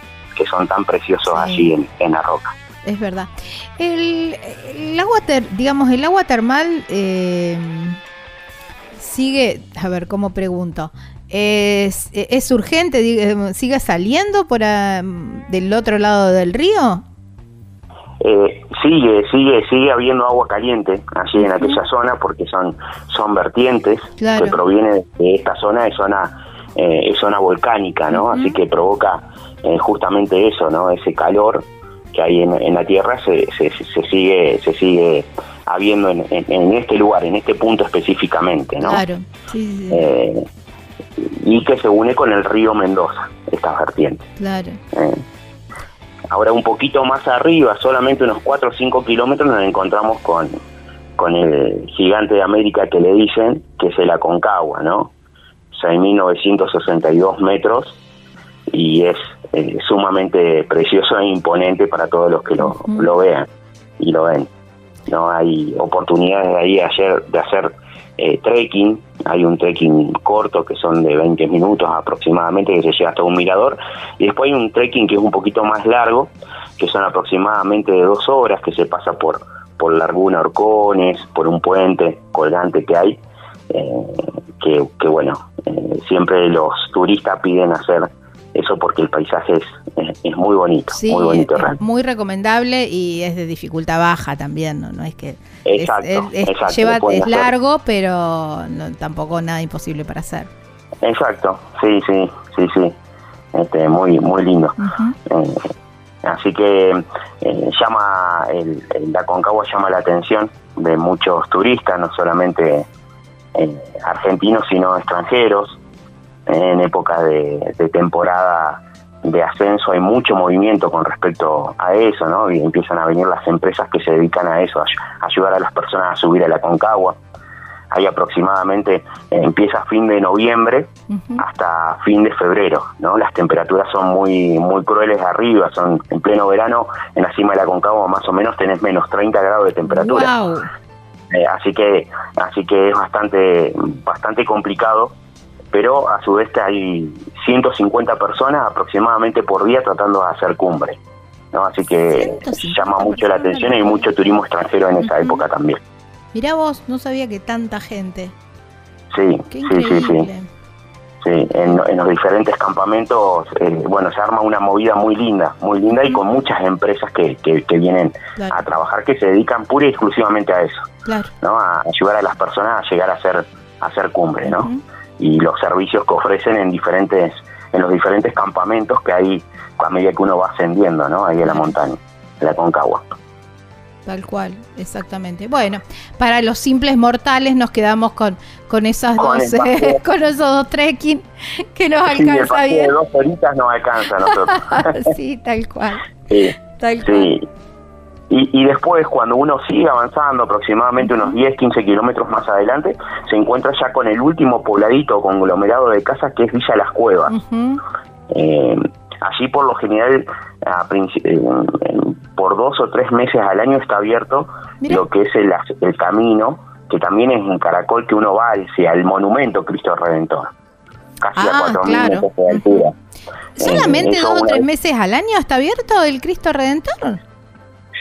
son tan preciosos allí en, la roca. Es verdad. El, agua, digamos, el agua termal eh, sigue, a ver, ¿cómo pregunto? ¿Es, es urgente? ¿Sigue saliendo por del otro lado del río? Eh, sigue, sigue, sigue habiendo agua caliente allí en aquella zona porque son, son vertientes que provienen de esta zona, de zona, eh, es zona volcánica, ¿no? Así que provoca eh, justamente eso, ¿no? Ese calor que hay en, la tierra se, se, sigue, se sigue habiendo en, este lugar, en este punto específicamente, ¿no? Claro, y que se une con el río Mendoza, esta vertiente. Claro. Ahora un poquito más arriba, solamente unos 4 o 5 kilómetros, nos encontramos con, con el gigante de América que le dicen, que es el Aconcagua, ¿no? 6.962 metros y es eh, sumamente precioso e imponente para todos los que lo, lo vean y lo ven. No hay oportunidades de ahí ayer de hacer eh, trekking, hay un trekking corto que son de 20 minutos aproximadamente que se llega hasta un mirador. Y después hay un trekking que es un poquito más largo que son aproximadamente de dos horas que se pasa por por Laguna Orcones, por un puente colgante que hay eh, que, bueno eh, siempre los turistas piden hacer eso porque el paisaje es, es, muy bonito, muy bonito. muy recomendable y es de dificultad baja también, no, no es que exacto, es, lleva, es largo, pero tampoco nada imposible para hacer. Exacto, sí, sí, sí, sí, este, muy, muy lindo. Eh, así que eh, llama, el, la Concagua llama la atención de muchos turistas, no solamente eh, argentinos, sino extranjeros en época de, temporada de ascenso hay mucho movimiento con respecto a eso, ¿no? Y empiezan a venir las empresas que se dedican a eso, a ayudar a las personas a subir a la Concagua. Hay aproximadamente, eh, empieza fin de noviembre hasta fin de febrero, ¿no? Las temperaturas son muy muy crueles arriba, son en pleno verano, en la cima de la Concagua más o menos tenés menos 30 grados de temperatura. Eh, así que así que es bastante bastante complicado pero a su vez hay 150 personas aproximadamente por día tratando de hacer cumbre. ¿no? Así que llama mucho la atención y hay mucho turismo extranjero en esa época también. Mirá vos, no sabía que tanta gente. Sí, sí, sí, sí. Sí, en, los diferentes campamentos, eh, bueno, se arma una movida muy linda, muy linda y con muchas empresas que, que, vienen a trabajar que se dedican pura y exclusivamente a eso, claro. ¿no? A ayudar a las personas a llegar a hacer, a hacer cumbre, ¿no? Y los servicios que ofrecen en diferentes en los diferentes campamentos que hay a medida que uno va ascendiendo, ¿no? Ahí en la montaña, en la Concagua. Tal cual, exactamente. Bueno, para los simples mortales nos quedamos con, con esas dos, con esos dos trekking que nos alcanza bien. De dos horitas nos alcanza a nosotros. sí, tal cual. Sí, tal cual. Y, después, cuando uno sigue avanzando, aproximadamente unos 10, 15 kilómetros más adelante, se encuentra ya con el último pobladito conglomerado de casas que es Villa Las Cuevas. Eh, allí, por lo general, eh, por dos o tres meses al año está abierto lo que es el, el, camino, que también es en Caracol, que uno va hacia el monumento Cristo Redentor. Casi a 4.000 ah, metros de altura. ¿Solamente dos o tres meses al año está abierto el Cristo Redentor?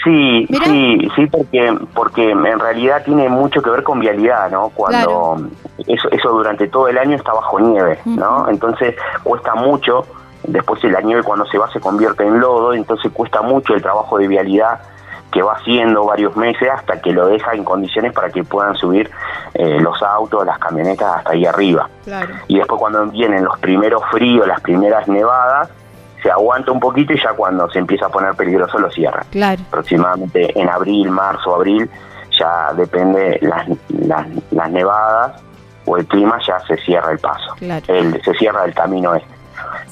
Sí, sí, sí, porque porque en realidad tiene mucho que ver con vialidad, ¿no? Cuando eso eso durante todo el año está bajo nieve, ¿no? Entonces cuesta mucho. Después la nieve cuando se va se convierte en lodo, entonces cuesta mucho el trabajo de vialidad que va haciendo varios meses hasta que lo deja en condiciones para que puedan subir eh, los autos, las camionetas hasta ahí arriba. Y después cuando vienen los primeros fríos, las primeras nevadas, se aguanta un poquito y ya cuando se empieza a poner peligroso lo cierra. Claro. Aproximadamente en abril, marzo, abril, ya depende las, las, nevadas o el clima, ya se cierra el paso. El, se cierra el camino este.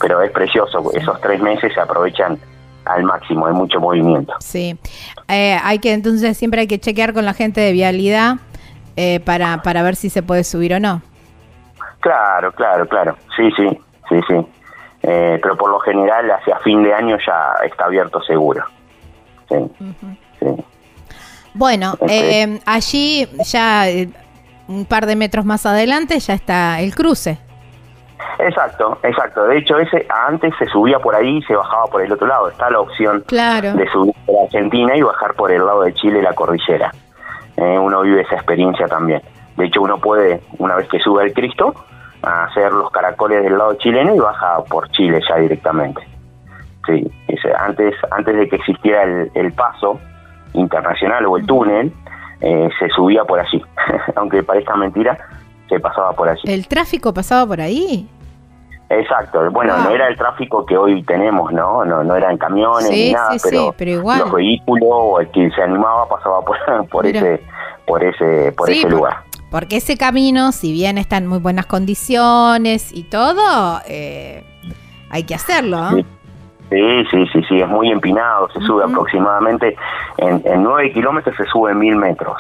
Pero es precioso, esos tres meses se aprovechan al máximo, hay mucho movimiento. Sí, eh, hay que entonces siempre hay que chequear con la gente de vialidad eh, para, para ver si se puede subir o no. Claro, claro, claro, sí, sí, sí, sí. Eh, pero por lo general hacia fin de año ya está abierto seguro. Bueno, eh, allí ya eh, un par de metros más adelante ya está el cruce. Exacto, exacto. De hecho, ese antes se subía por ahí y se bajaba por el otro lado. Está la opción de subir por Argentina y bajar por el lado de Chile la cordillera. uno vive esa experiencia también. De hecho, uno puede, una vez que sube el Cristo, a hacer los caracoles del lado chileno y baja por Chile ya directamente. Sí, antes, antes de que existiera el, paso internacional o el túnel, eh, se subía por allí. Aunque parezca mentira, se pasaba por allí. ¿El tráfico pasaba por ahí? Exacto, bueno, no era el tráfico que hoy tenemos, ¿no? No, no eran camiones ni nada, pero, los vehículos o el que se animaba pasaba por, por ese por ese por ese lugar. Porque ese camino, si bien está en muy buenas condiciones y todo, eh, hay que hacerlo. Sí. sí. sí, sí, es muy empinado, se sube aproximadamente en, en 9 kilómetros se sube mil metros.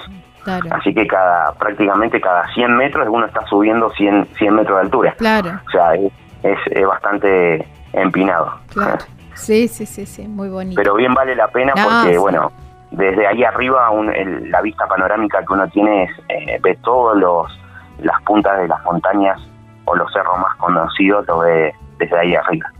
Así que cada prácticamente cada 100 metros uno está subiendo 100, 100 metros de altura. Claro. O sea, es, bastante empinado. Claro. Sí, sí, sí, sí, muy bonito. Pero bien vale la pena porque, bueno, desde ahí arriba la vista panorámica que uno tiene es eh, ve todos los las puntas de las montañas o los cerros más conocidos, lo ve desde ahí arriba.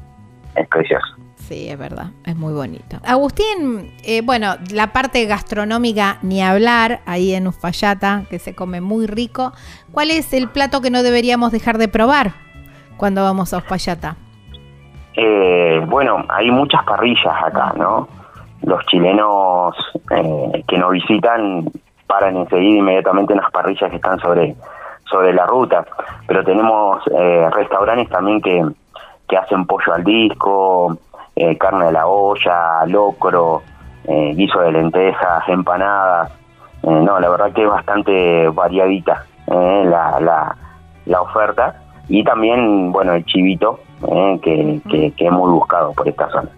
Es precioso. Sí, es verdad, es muy bonito. Agustín, eh, bueno, la parte gastronómica ni hablar, ahí en Uspallata, que se come muy rico. ¿Cuál es el plato que no deberíamos dejar de probar? cuando vamos a Uspallata? Eh, bueno, hay muchas parrillas acá, ¿no? Los chilenos eh, que nos visitan paran enseguida inmediatamente en las parrillas que están sobre, sobre la ruta, pero tenemos eh, restaurantes también que, que hacen pollo al disco, eh, carne de la olla, locro, guiso de lentejas, empanadas. no, la verdad que es bastante variadita la, la, la oferta y también, bueno, el chivito, eh, que, que, es muy buscado por esta zona.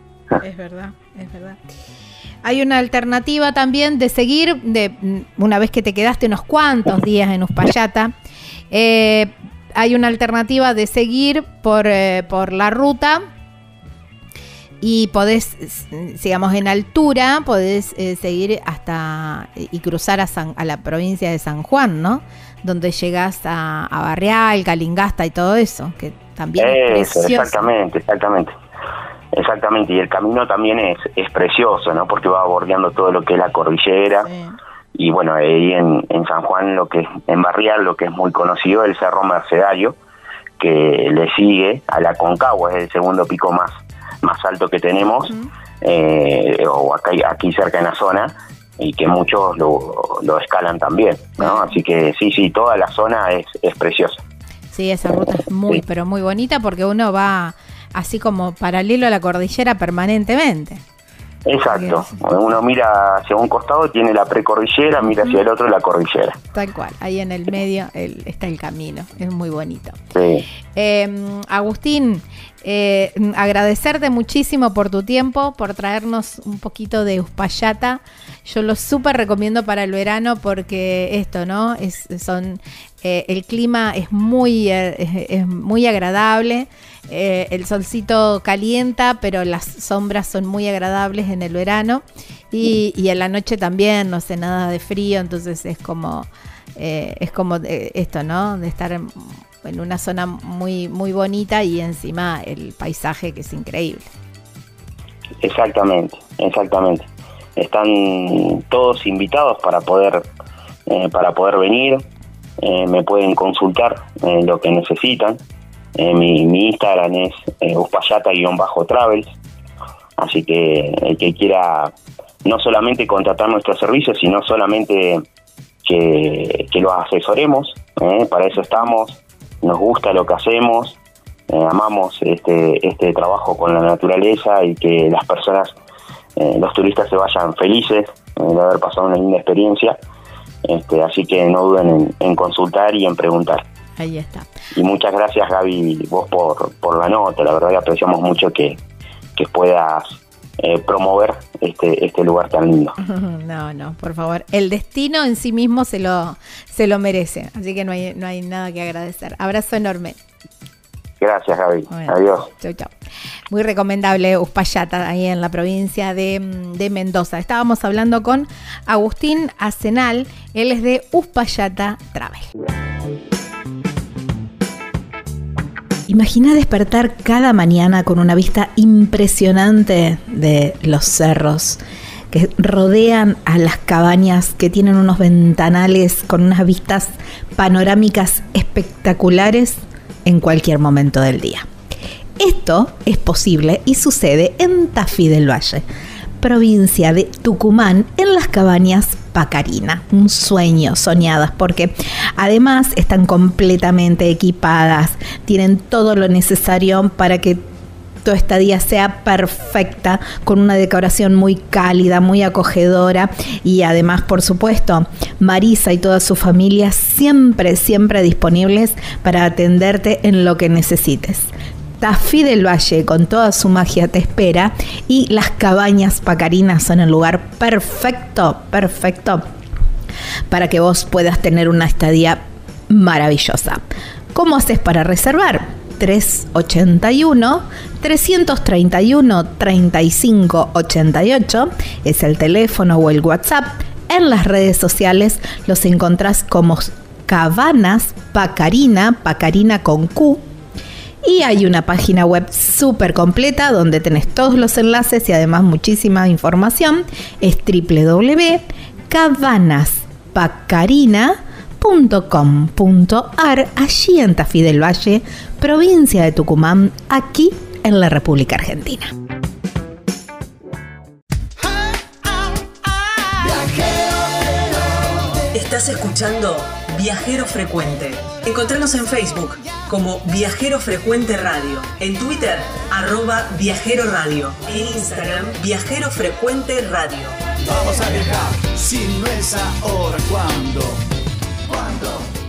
Es verdad, es verdad. Hay una alternativa también de seguir, de mm, una vez que te quedaste unos cuantos días en Uspallata, eh, hay una alternativa de seguir por, eh, por la ruta y podés, digamos, en altura, podés seguir hasta y cruzar a, a la provincia de San Juan, ¿no? donde llegas a, a Barrial, Calingasta y todo eso, que también es precioso. Exactamente, exactamente. Exactamente, y el camino también es, es precioso, ¿no? Porque va bordeando todo lo que es la cordillera. Y bueno, ahí en, en San Juan, lo que en Barrial, lo que es muy conocido es el Cerro Mercedario, que le sigue a la Concagua, es el segundo pico más, más alto que tenemos, eh, o acá, aquí cerca en la zona, y que muchos lo, escalan también, ¿no? Así que sí, sí, toda la zona es, es preciosa. Sí, esa ruta es muy, pero muy bonita porque uno va así como paralelo a la cordillera permanentemente. Exacto. Uno mira hacia un costado, tiene la precordillera, mira hacia el otro la cordillera. Tal cual. Ahí en el medio está el camino. Es muy bonito. Sí. Em, Agustín, eh, agradecerte muchísimo por tu tiempo, por traernos un poquito de Uspallata. Yo lo súper recomiendo para el verano porque esto, ¿no? Es, son, eh, el clima es muy, eh, es, muy agradable. el solcito calienta, pero las sombras son muy agradables en el verano. Y, y en la noche también, no sé, nada de frío, entonces es como, es como esto, ¿no? De estar en una zona muy, muy bonita y encima el paisaje que es increíble. Exactamente, exactamente. Están todos invitados para poder, eh, para poder venir. Eh, me pueden consultar eh, lo que necesitan. Mi, Instagram es uspayata-travels. Así que el que quiera no solamente contratar nuestros servicios, sino solamente que, que los asesoremos. para eso estamos nos gusta lo que hacemos, amamos este, este trabajo con la naturaleza y que las personas, eh, los turistas se vayan felices eh, de haber pasado una linda experiencia. Este, así que no duden en, consultar y en preguntar. Ahí está. Y muchas gracias Gaby, vos por, por la nota, la verdad que apreciamos mucho que, que puedas eh, promover este, este lugar tan lindo. No, no, por favor. El destino en sí mismo se lo, se lo merece, así que no hay, no hay nada que agradecer. Abrazo enorme. Gracias, Gaby. Adiós. Chau, chau. Muy recomendable Uspallata, ahí en la provincia de, de, Mendoza. Estábamos hablando con Agustín Acenal, él es de Uspallata Travel. Imagina despertar cada mañana con una vista impresionante de los cerros que rodean a las cabañas que tienen unos ventanales con unas vistas panorámicas espectaculares en cualquier momento del día. Esto es posible y sucede en Tafí del Valle, provincia de Tucumán, en las cabañas Pacarina. Un sueño, soñadas, porque además están completamente equipadas, tienen todo lo necesario para que tu estadía sea perfecta, con una decoración muy cálida, muy acogedora y además, por supuesto, Marisa y toda su familia siempre, siempre disponibles para atenderte en lo que necesites. Tafí del Valle con toda su magia te espera y las cabañas pacarinas son el lugar perfecto, perfecto para que vos puedas tener una estadía maravillosa. ¿Cómo haces para reservar? 381 331 3588 es el teléfono o el WhatsApp. En las redes sociales los encontrás como Cabanas Pacarina, Pacarina con Q y hay una página web súper completa donde tenés todos los enlaces y además muchísima información. Es www.cabanaspaccarina.com.ar allí en Tafí del Valle, provincia de Tucumán, aquí en la República Argentina. Estás escuchando Viajero Frecuente. Encontranos en Facebook como Viajero Frecuente Radio, en Twitter arroba Viajero Radio, en Instagram Viajero Frecuente Radio. Vamos a viajar, si no es ahora, ¿cuándo? ¿Cuándo?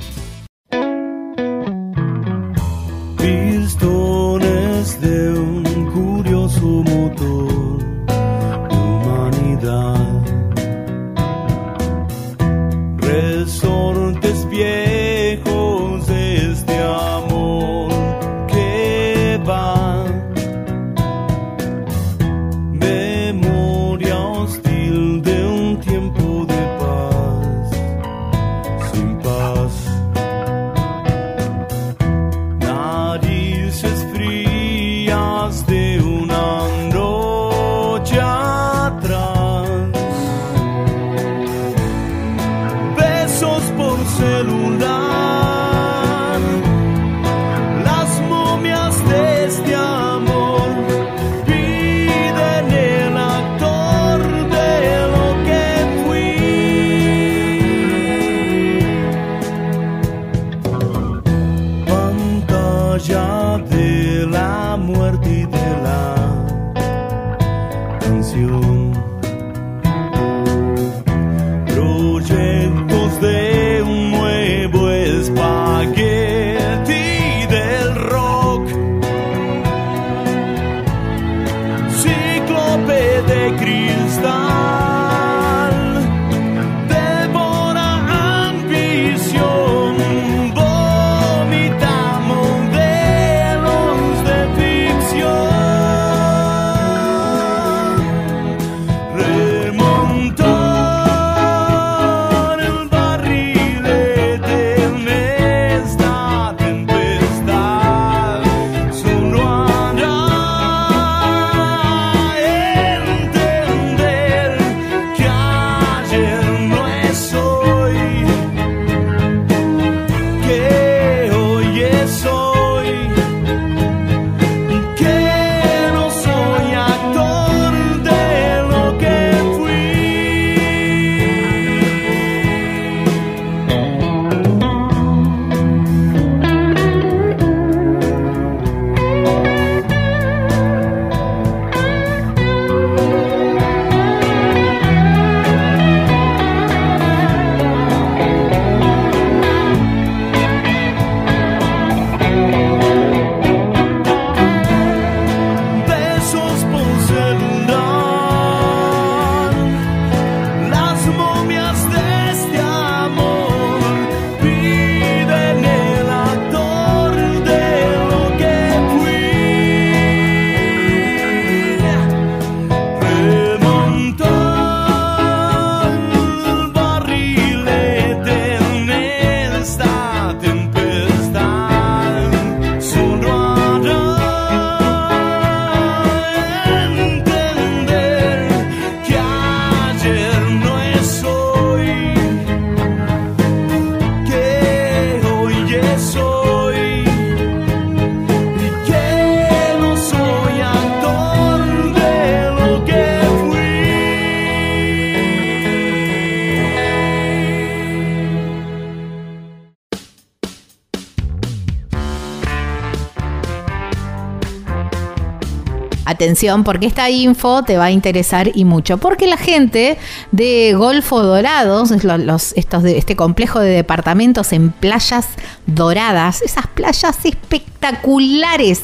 Atención porque esta info te va a interesar y mucho. Porque la gente de Golfo Dorados, los, estos de, este complejo de departamentos en playas doradas, esas playas espectaculares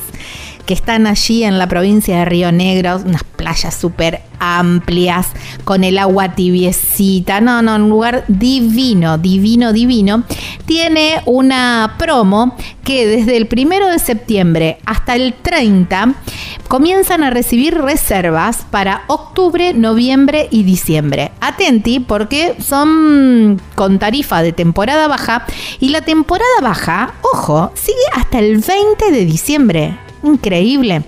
que están allí en la provincia de Río Negro, unas playas súper amplias, con el agua tibiecita, no, no, un lugar divino, divino, divino. Tiene una promo que desde el primero de septiembre hasta el 30 comienzan a recibir reservas para octubre, noviembre y diciembre. Atenti porque son con tarifa de temporada baja y la temporada baja, ojo, sigue hasta el 20 de diciembre increíble.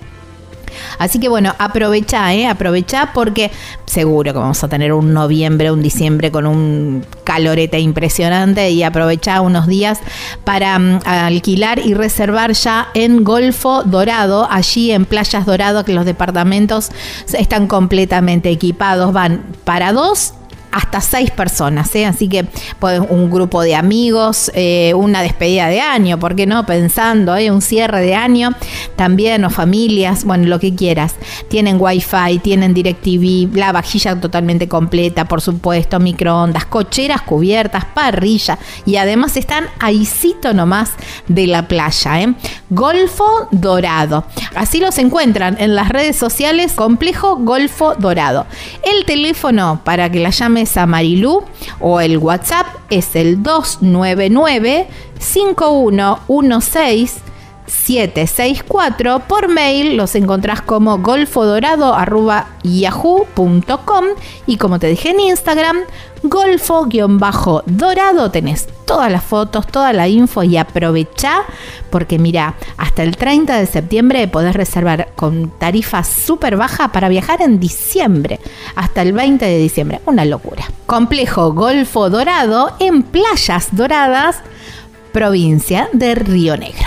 Así que bueno, aprovecha, ¿eh? aprovecha porque seguro que vamos a tener un noviembre, un diciembre con un calorete impresionante y aprovecha unos días para mm, alquilar y reservar ya en Golfo Dorado, allí en Playas Dorado, que los departamentos están completamente equipados, van para dos hasta seis personas, ¿eh? así que pues, un grupo de amigos, eh, una despedida de año, ¿por qué no? Pensando, ¿eh? un cierre de año también, o familias, bueno, lo que quieras. Tienen wifi, tienen DirecTV, la vajilla totalmente completa, por supuesto, microondas, cocheras cubiertas, parrilla y además están ahícito nomás de la playa, ¿eh? Golfo Dorado. Así los encuentran en las redes sociales, Complejo Golfo Dorado. El teléfono para que la llame a Marilú o el WhatsApp es el 299 5116 764. Por mail los encontrás como golfodorado.yahoo.com y como te dije en Instagram, golfo-dorado. Tenés todas las fotos, toda la info y aprovecha porque mira, hasta el 30 de septiembre podés reservar con tarifa súper baja para viajar en diciembre, hasta el 20 de diciembre. Una locura. Complejo Golfo Dorado en Playas Doradas, provincia de Río Negro.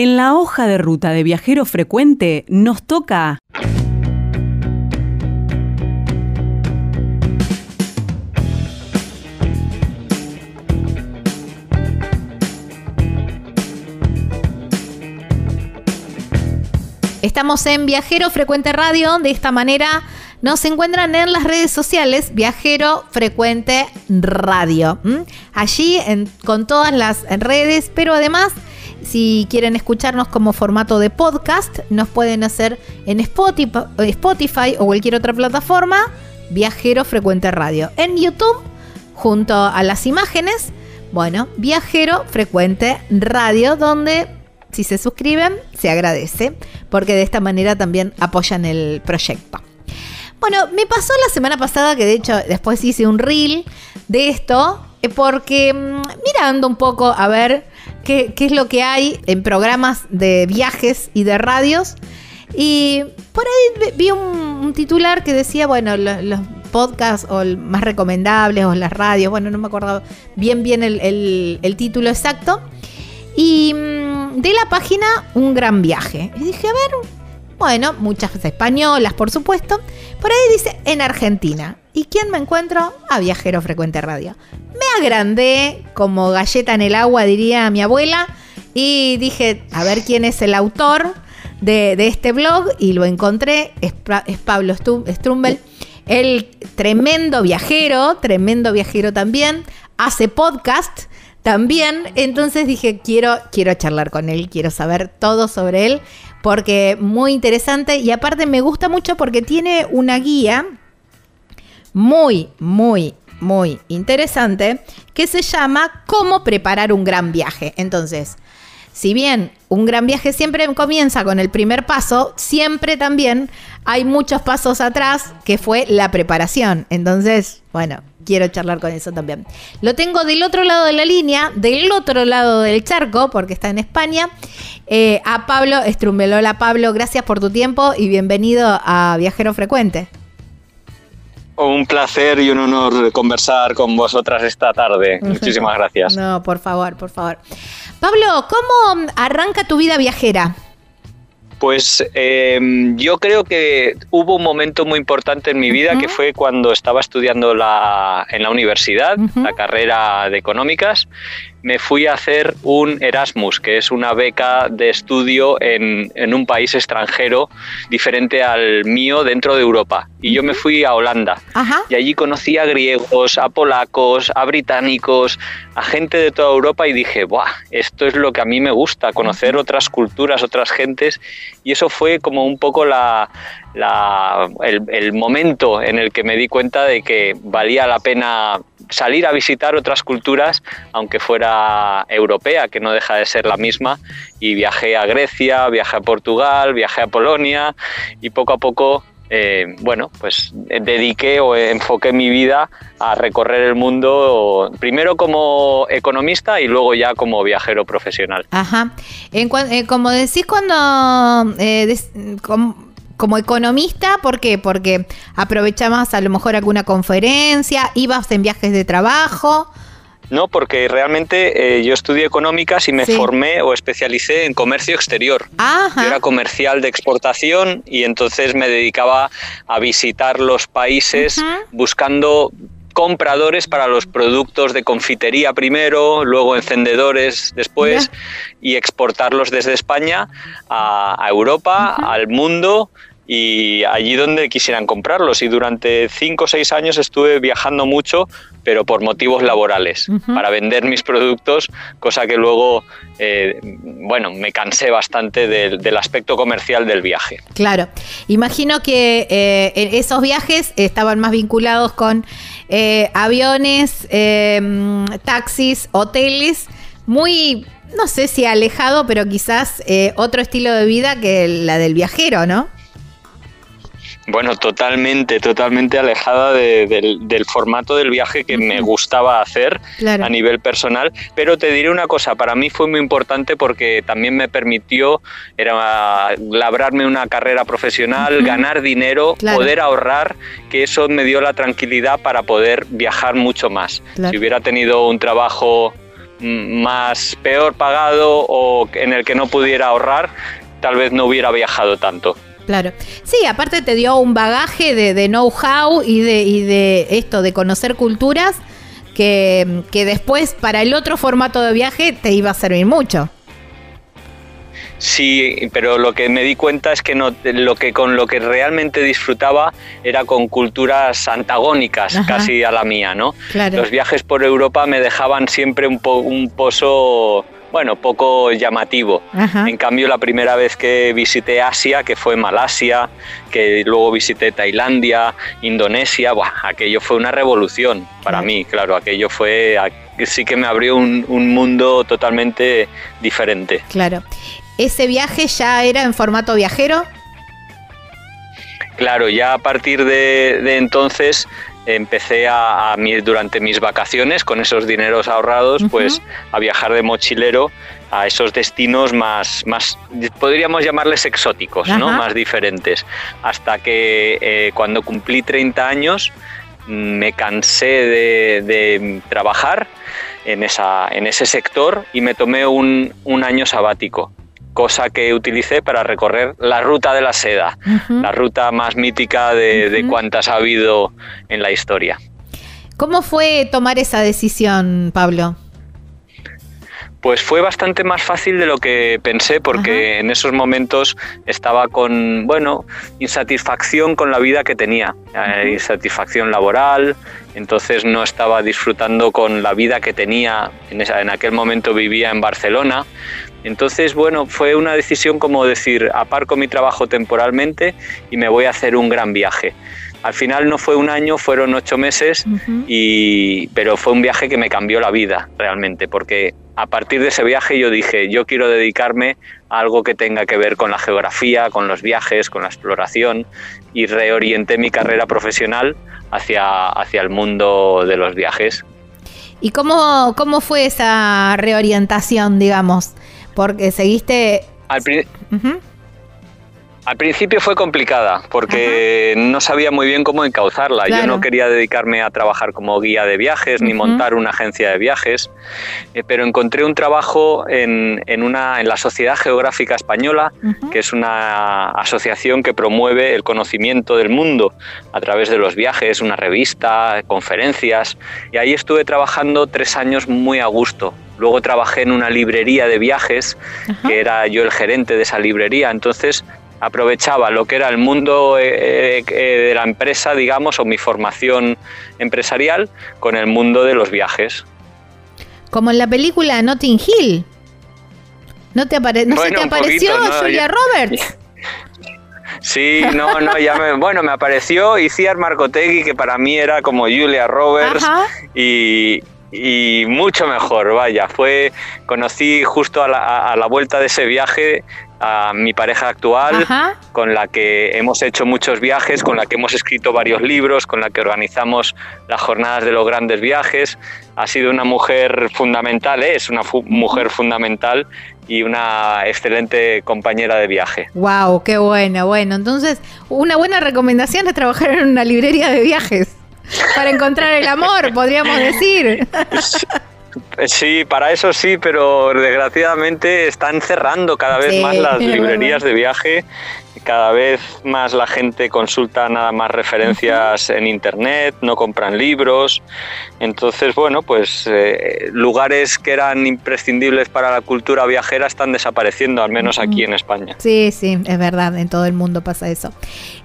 En la hoja de ruta de viajero frecuente nos toca Estamos en Viajero Frecuente Radio. De esta manera nos encuentran en las redes sociales Viajero Frecuente Radio. Allí con todas las redes, pero además, si quieren escucharnos como formato de podcast, nos pueden hacer en Spotify, Spotify o cualquier otra plataforma Viajero Frecuente Radio. En YouTube, junto a las imágenes, bueno, Viajero Frecuente Radio, donde si se suscriben, se agradece, porque de esta manera también apoyan el proyecto. Bueno, me pasó la semana pasada que de hecho después hice un reel de esto, eh, porque mm, mirando un poco a ver qué, qué es lo que hay en programas de viajes y de radios, y por ahí vi un, titular que decía, bueno, lo- los podcasts o más recomendables o las radios, bueno, no me acuerdo bien bien el, el- el título exacto. Y mm, de la página Un Gran Viaje. Y dije, a ver, bueno, muchas españolas, por supuesto. Por ahí dice en Argentina. ¿Y quién me encuentro? A Viajero Frecuente Radio. Me agrandé como galleta en el agua, diría mi abuela. Y dije, a ver quién es el autor de, este blog. Y lo encontré. Es, Pa- es Pablo Strumbel. El tremendo viajero, tremendo viajero también. Hace podcast también. Entonces dije, quiero, quiero charlar con él, quiero saber todo sobre él, porque muy interesante y aparte me gusta mucho porque tiene una guía muy, muy, muy interesante que se llama Cómo preparar un gran viaje. Entonces, si bien un gran viaje siempre comienza con el primer paso, siempre también hay muchos pasos atrás que fue la preparación. Entonces, bueno, quiero charlar con eso también. Lo tengo del otro lado de la línea, del otro lado del charco, porque está en España, eh, a Pablo Strumbelola. Pablo, gracias por tu tiempo y bienvenido a Viajero Frecuente. Un placer y un honor conversar con vosotras esta tarde. Muchísimas gracias. No, por favor, por favor. Pablo, ¿cómo arranca tu vida viajera? Pues eh, yo creo que hubo un momento muy importante en mi vida que fue cuando estaba estudiando la, en la universidad, la carrera de económicas, me fui a hacer un Erasmus, que es una beca de estudio en, en, un país extranjero diferente al mío dentro de Europa. Y yo me fui a Holanda. Ajá. Y allí conocí a griegos, a polacos, a británicos, a gente de toda Europa y dije, ¡buah! Esto es lo que a mí me gusta, conocer otras culturas, otras gentes. Y eso fue como un poco la, la, el, el momento en el que me di cuenta de que valía la pena salir a visitar otras culturas, aunque fuera europea, que no deja de ser la misma, y viajé a Grecia, viajé a Portugal, viajé a Polonia, y poco a poco, eh, bueno, pues dediqué o enfoqué mi vida a recorrer el mundo, primero como economista y luego ya como viajero profesional. Ajá. Eh, como decís cuando... Eh, como economista, ¿por qué? Porque aprovechabas a lo mejor alguna conferencia, ibas en viajes de trabajo. No, porque realmente eh, yo estudié económicas y me sí. formé o especialicé en comercio exterior. Ajá. Yo era comercial de exportación y entonces me dedicaba a visitar los países buscando compradores para los productos de confitería primero, luego encendedores después Ya. y exportarlos desde España a, a Europa, al mundo y allí donde quisieran comprarlos. Y durante cinco o seis años estuve viajando mucho, pero por motivos laborales, para vender mis productos, cosa que luego, eh, bueno, me cansé bastante del, del aspecto comercial del viaje. Claro. Imagino que eh, esos viajes estaban más vinculados con eh, aviones, taxis, hoteles, muy, no sé si alejado, pero quizás otro estilo de vida que la del viajero, ¿no? Bueno, totalmente, totalmente alejada de- del, del formato del viaje que me gustaba hacer Claro. a nivel personal. Pero te diré una cosa, para mí fue muy importante porque también me permitió era labrarme una carrera profesional, ganar dinero, Claro. poder ahorrar, que eso me dio la tranquilidad para poder viajar mucho más. Claro. Si hubiera tenido un trabajo mm, más peor pagado o en el que no pudiera ahorrar, tal vez no hubiera viajado tanto. Claro. Sí, aparte te dio un bagaje de, de know-how y de, y de esto, de conocer culturas, que, que después para el otro formato de viaje te iba a servir mucho. Sí, pero lo que me di cuenta es que no, lo que con lo que realmente disfrutaba era con culturas antagónicas Ajá. casi a la mía, ¿no? Claro. Los viajes por Europa me dejaban siempre un, po- un pozo, bueno, poco llamativo. Ajá. En cambio, la primera vez que visité Asia, que fue Malasia, que luego visité Tailandia, Indonesia, buah, aquello fue una revolución para mí, claro, aquello fue, sí que me abrió un, un mundo totalmente diferente. Claro. ¿Ese viaje ya era en formato viajero? Claro, ya a partir de, de entonces empecé a, a mi- durante mis vacaciones con esos dineros ahorrados, Ujú. pues a viajar de mochilero a esos destinos más, más podríamos llamarles exóticos, ¿no? Más diferentes. Hasta que eh, cuando cumplí 30 años mm, me cansé de, de trabajar en, esa, en ese sector y me tomé un, un año sabático, cosa que utilicé para recorrer la ruta de la seda Ujú. la ruta más mítica de, de Ujú. cuantas ha habido en la historia. ¿Cómo fue tomar esa decisión, Pablo? Pues fue bastante más fácil de lo que pensé porque en esos momentos estaba con, bueno, insatisfacción con la vida que tenía, eh, insatisfacción laboral, entonces no estaba disfrutando con la vida que tenía, en, esa, en aquel momento vivía en Barcelona, entonces, bueno, fue una decisión como decir, aparco mi trabajo temporalmente y me voy a hacer un gran viaje. Al final no fue un año, fueron ocho meses, y, pero fue un viaje que me cambió la vida realmente, porque a partir de ese viaje yo dije, yo quiero dedicarme a algo que tenga que ver con la geografía, con los viajes, con la exploración, y reorienté mi carrera profesional hacia, hacia el mundo de los viajes. ¿Y cómo, cómo fue esa reorientación, digamos? Porque seguiste... Al, al principio fue complicada porque no sabía muy bien cómo encauzarla. Yo no quería dedicarme a trabajar como guía de viajes ni montar una agencia de viajes, eh, pero encontré un trabajo en, una, en la Sociedad Geográfica Española, que es una asociación que promueve el conocimiento del mundo a través de los viajes, una revista, conferencias. Y ahí estuve trabajando tres años muy a gusto. Luego trabajé en una librería de viajes, que era yo el gerente de esa librería. Entonces aprovechaba lo que era el mundo eh, eh, de la empresa, digamos, o mi formación empresarial con el mundo de los viajes. Como en la película Notting Hill. ¿No, te no se te apareció Julia Roberts? Sí, no, no, ya me, bueno, me apareció Iciar Marcotegui, que para mí era como Julia Roberts, y, y mucho mejor, vaya, fue, conocí justo a la, a la, vuelta de ese viaje a mi pareja actual, con la que hemos hecho muchos viajes, con la que hemos escrito varios libros, con la que organizamos las jornadas de los grandes viajes. Ha sido una mujer fundamental, es una mujer fundamental y una excelente compañera de viaje. Wow, qué bueno, bueno. Entonces, una buena recomendación es trabajar en una librería de viajes para encontrar el amor, podríamos decir. Sí, para eso sí, pero desgraciadamente están cerrando cada vez más las librerías de viaje, cada vez más la gente consulta nada más referencias en internet, no compran libros, entonces bueno, pues eh, lugares que eran imprescindibles para la cultura viajera están desapareciendo, al menos aquí en España. Sí, sí, es verdad, en todo el mundo pasa eso.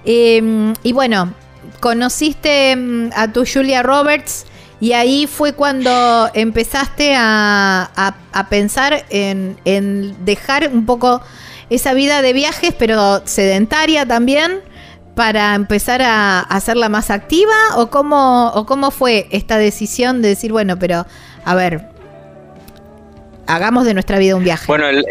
Em, y bueno, conociste mm, a tu Julia Roberts. Y ahí fue cuando empezaste a, pensar en, dejar un poco esa vida de viajes, pero sedentaria también, para empezar a, hacerla más activa? ¿O cómo, ¿O cómo fue esta decisión de decir, bueno, pero a ver, hagamos de nuestra vida un viaje? Bueno, el,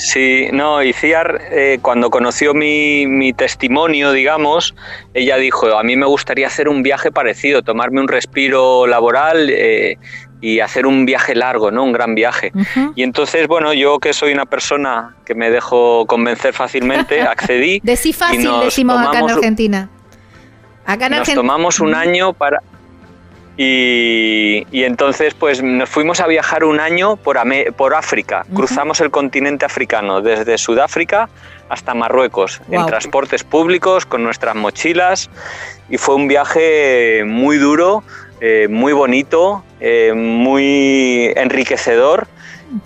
Sí, no, y Ciar, eh, cuando conoció mi, testimonio, digamos, ella dijo, a mí me gustaría hacer un viaje parecido, tomarme un respiro laboral eh, y hacer un viaje largo, ¿no? Un gran viaje. Y entonces, bueno, yo que soy una persona que me dejo convencer fácilmente, accedí. Decí fácil, decimos acá en Argentina. Acá en nos tomamos un año para y, entonces pues nos fuimos a viajar un año por, por África, cruzamos el continente africano desde Sudáfrica hasta Marruecos en transportes públicos con nuestras mochilas. Y fue un viaje muy duro, eh, muy bonito, eh, muy enriquecedor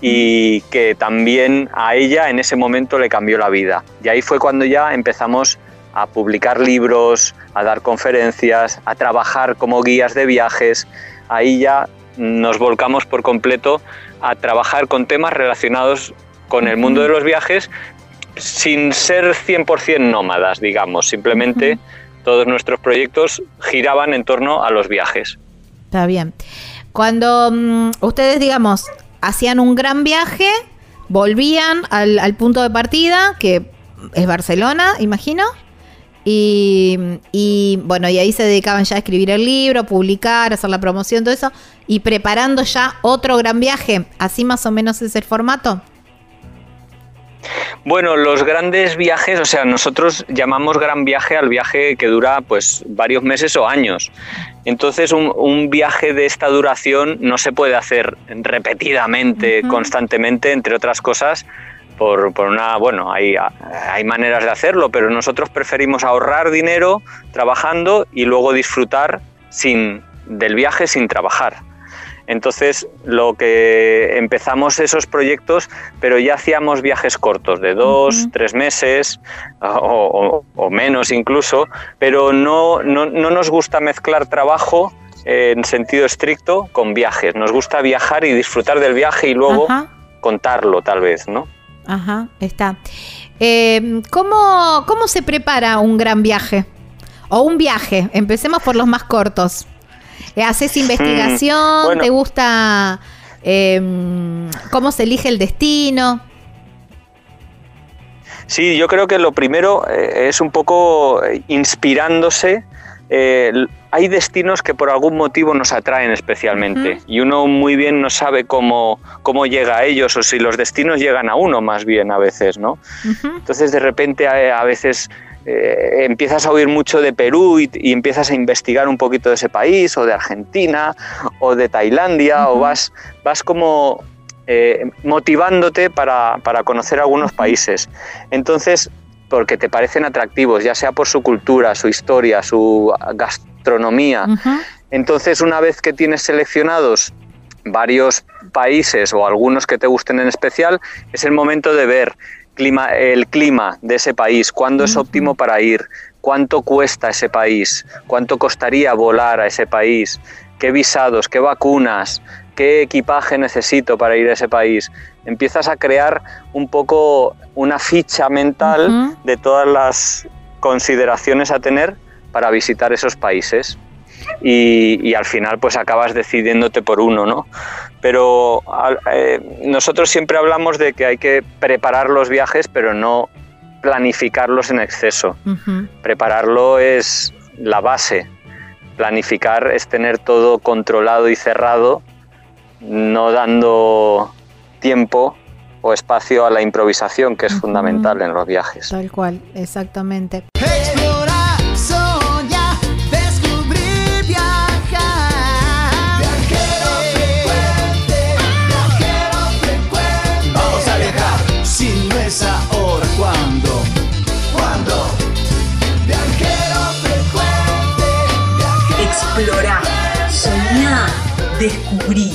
y que también a ella en ese momento le cambió la vida. Y ahí fue cuando ya empezamos a publicar libros, a dar conferencias, a trabajar como guías de viajes. Ahí ya nos volcamos por completo a trabajar con temas relacionados con el mundo de los viajes sin ser 100% nómadas, digamos. Simplemente todos nuestros proyectos giraban en torno a los viajes. Está bien. Cuando mm, ustedes, digamos, hacían un gran viaje, volvían al, al punto de partida, que es Barcelona, imagino. Y, bueno, y ahí se dedicaban ya a escribir el libro, publicar, hacer la promoción, todo eso, y preparando ya otro gran viaje. Así más o menos es el formato. Bueno, los grandes viajes, o sea, nosotros llamamos gran viaje al viaje que dura pues varios meses o años. Entonces, un, viaje de esta duración no se puede hacer repetidamente, constantemente, entre otras cosas, por, por, una, bueno, hay, hay maneras de hacerlo, pero nosotros preferimos ahorrar dinero trabajando y luego disfrutar sin, del viaje sin trabajar. Entonces, lo que empezamos esos proyectos, pero ya hacíamos viajes cortos, de dos, tres meses o, menos incluso, pero no, no, no, nos gusta mezclar trabajo en sentido estricto con viajes. Nos gusta viajar y disfrutar del viaje y luego contarlo, tal vez, ¿no? Ajá, está. Eh, ¿cómo, se prepara un gran viaje? O un viaje. Empecemos por los más cortos. Eh, ¿Haces investigación? bueno. ¿Te gusta em, cómo se elige el destino? Sí, yo creo que lo primero eh, es un poco eh, inspirándose. Eh, hay destinos que por algún motivo nos atraen especialmente y uno muy bien no sabe cómo, cómo llega a ellos o si los destinos llegan a uno más bien a veces, ¿no? Ujú. Entonces de repente a, a veces eh, empiezas a oír mucho de Perú y, y empiezas a investigar un poquito de ese país o de Argentina o de Tailandia o vas, vas como eh, motivándote para, para conocer algunos países. Entonces, porque te parecen atractivos, ya sea por su cultura, su historia, su gastronomía. Entonces, una vez que tienes seleccionados varios países o algunos que te gusten en especial, es el momento de ver clima, el clima de ese país, cuándo es óptimo para ir, cuánto cuesta ese país, cuánto costaría volar a ese país, qué visados, qué vacunas, qué equipaje necesito para ir a ese país. Empiezas a crear un poco una ficha mental Ujú. de todas las consideraciones a tener para visitar esos países y, y al final pues acabas decidiéndote por uno, ¿no? Pero eh, nosotros siempre hablamos de que hay que preparar los viajes pero no planificarlos en exceso. Ujú. Prepararlo es la base. Planificar es tener todo controlado y cerrado, no dando tiempo o espacio a la improvisación, que es fundamental en los viajes. Tal cual, exactamente. Explorar, soñar, descubrir, viajar. Viajero frecuente, viajero frecuente. Vamos a viajar, si no es ahora, ¿cuándo? Soñá, descubrí,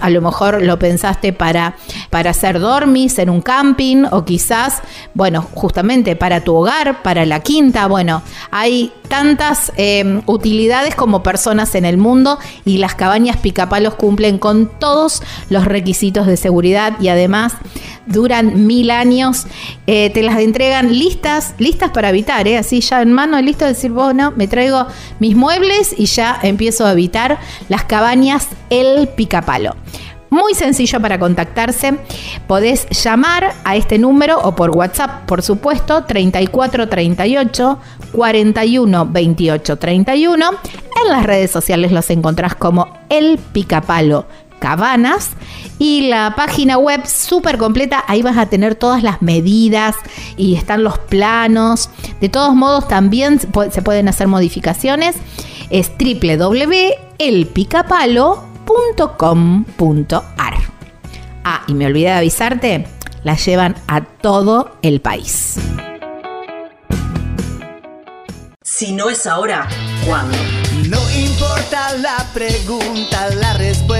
a lo mejor lo pensaste para, para hacer dormis en un camping o quizás, bueno, justamente para tu hogar, para la quinta. Bueno, hay tantas eh, utilidades como personas en el mundo y las cabañas picapalos cumplen con todos los requisitos de seguridad y además duran mil años. Eh, te las entregan listas, listas para habitar, ¿eh? así ya en mano, listo de decir, bueno, me traigo mis muebles y ya empiezo a habitar las cabañas El Picapalo. Muy sencillo para contactarse. Podés llamar a este número o por WhatsApp, por supuesto, 3438 41 28 31. En las redes sociales los encontrás como El Picapalo Cabanas y la página web súper completa, ahí vas a tener todas las medidas y están los planos. De todos modos también se pu- se pueden hacer modificaciones. Es www.elpicapalo.com.ar. Ah, y me olvidé de avisarte, la llevan a todo el país. Si no es ahora, ¿cuándo? No importa la pregunta, la respuesta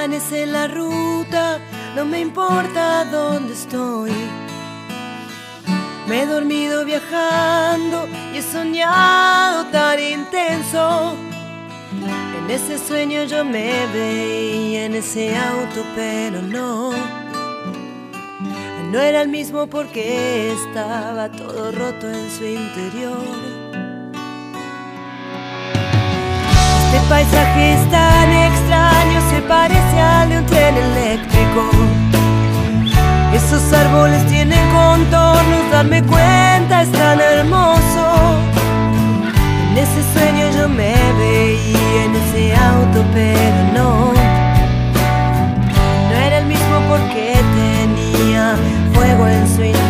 Amanece la ruta, no me importa dónde estoy. Me he dormido viajando y he soñado tan intenso. En ese sueño yo me veía en ese auto, pero no. No era el mismo porque estaba todo roto en su interior. Este paisaje es tan extraño, se parece al de un tren eléctrico. Esos árboles tienen contornos, darme cuenta es tan hermoso. En ese sueño yo me veía en ese auto, pero no. No era el mismo porque tenía fuego en su interior.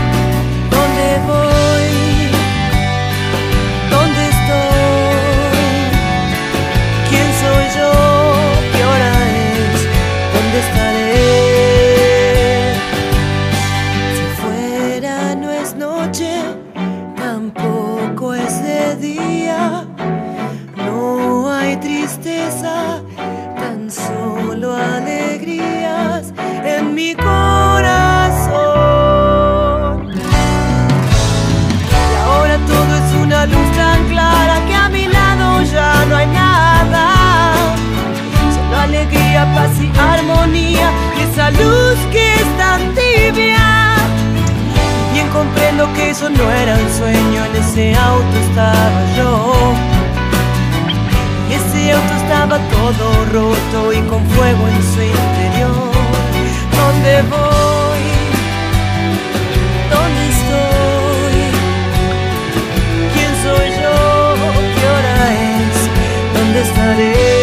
Si fuera no es noche, tampoco es de día. No hay tristeza, tan solo alegrías en mi corazón. Eso no era un sueño, en ese auto estaba yo. Y ese auto estaba todo roto y con fuego en su interior. ¿Dónde voy? ¿Dónde estoy? ¿Quién soy yo? ¿Qué hora es? ¿Dónde estaré?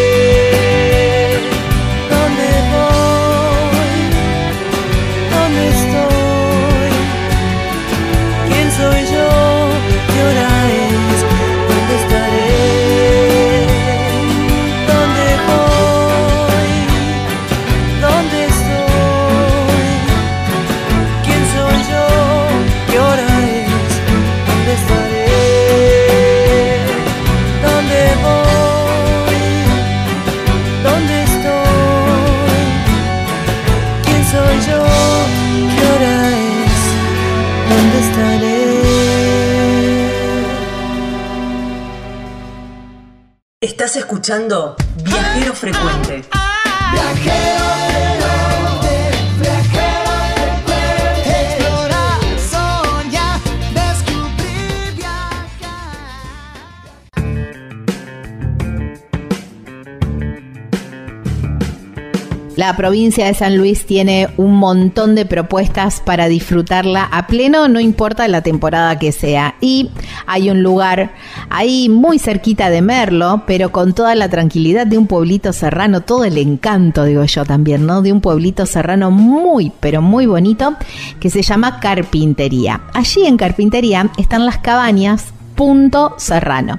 Escuchando Viajero Frecuente. Explorar, soñar, descubrir, viajar. La provincia de San Luis tiene un montón de propuestas para disfrutarla a pleno, no importa la temporada que sea. Y hay un lugar ahí muy cerquita de Merlo, pero con toda la tranquilidad de un pueblito serrano, todo el encanto, digo yo también, ¿no? De un pueblito serrano muy, pero muy bonito, que se llama Carpintería. Allí en Carpintería están las cabañas Punto Serrano.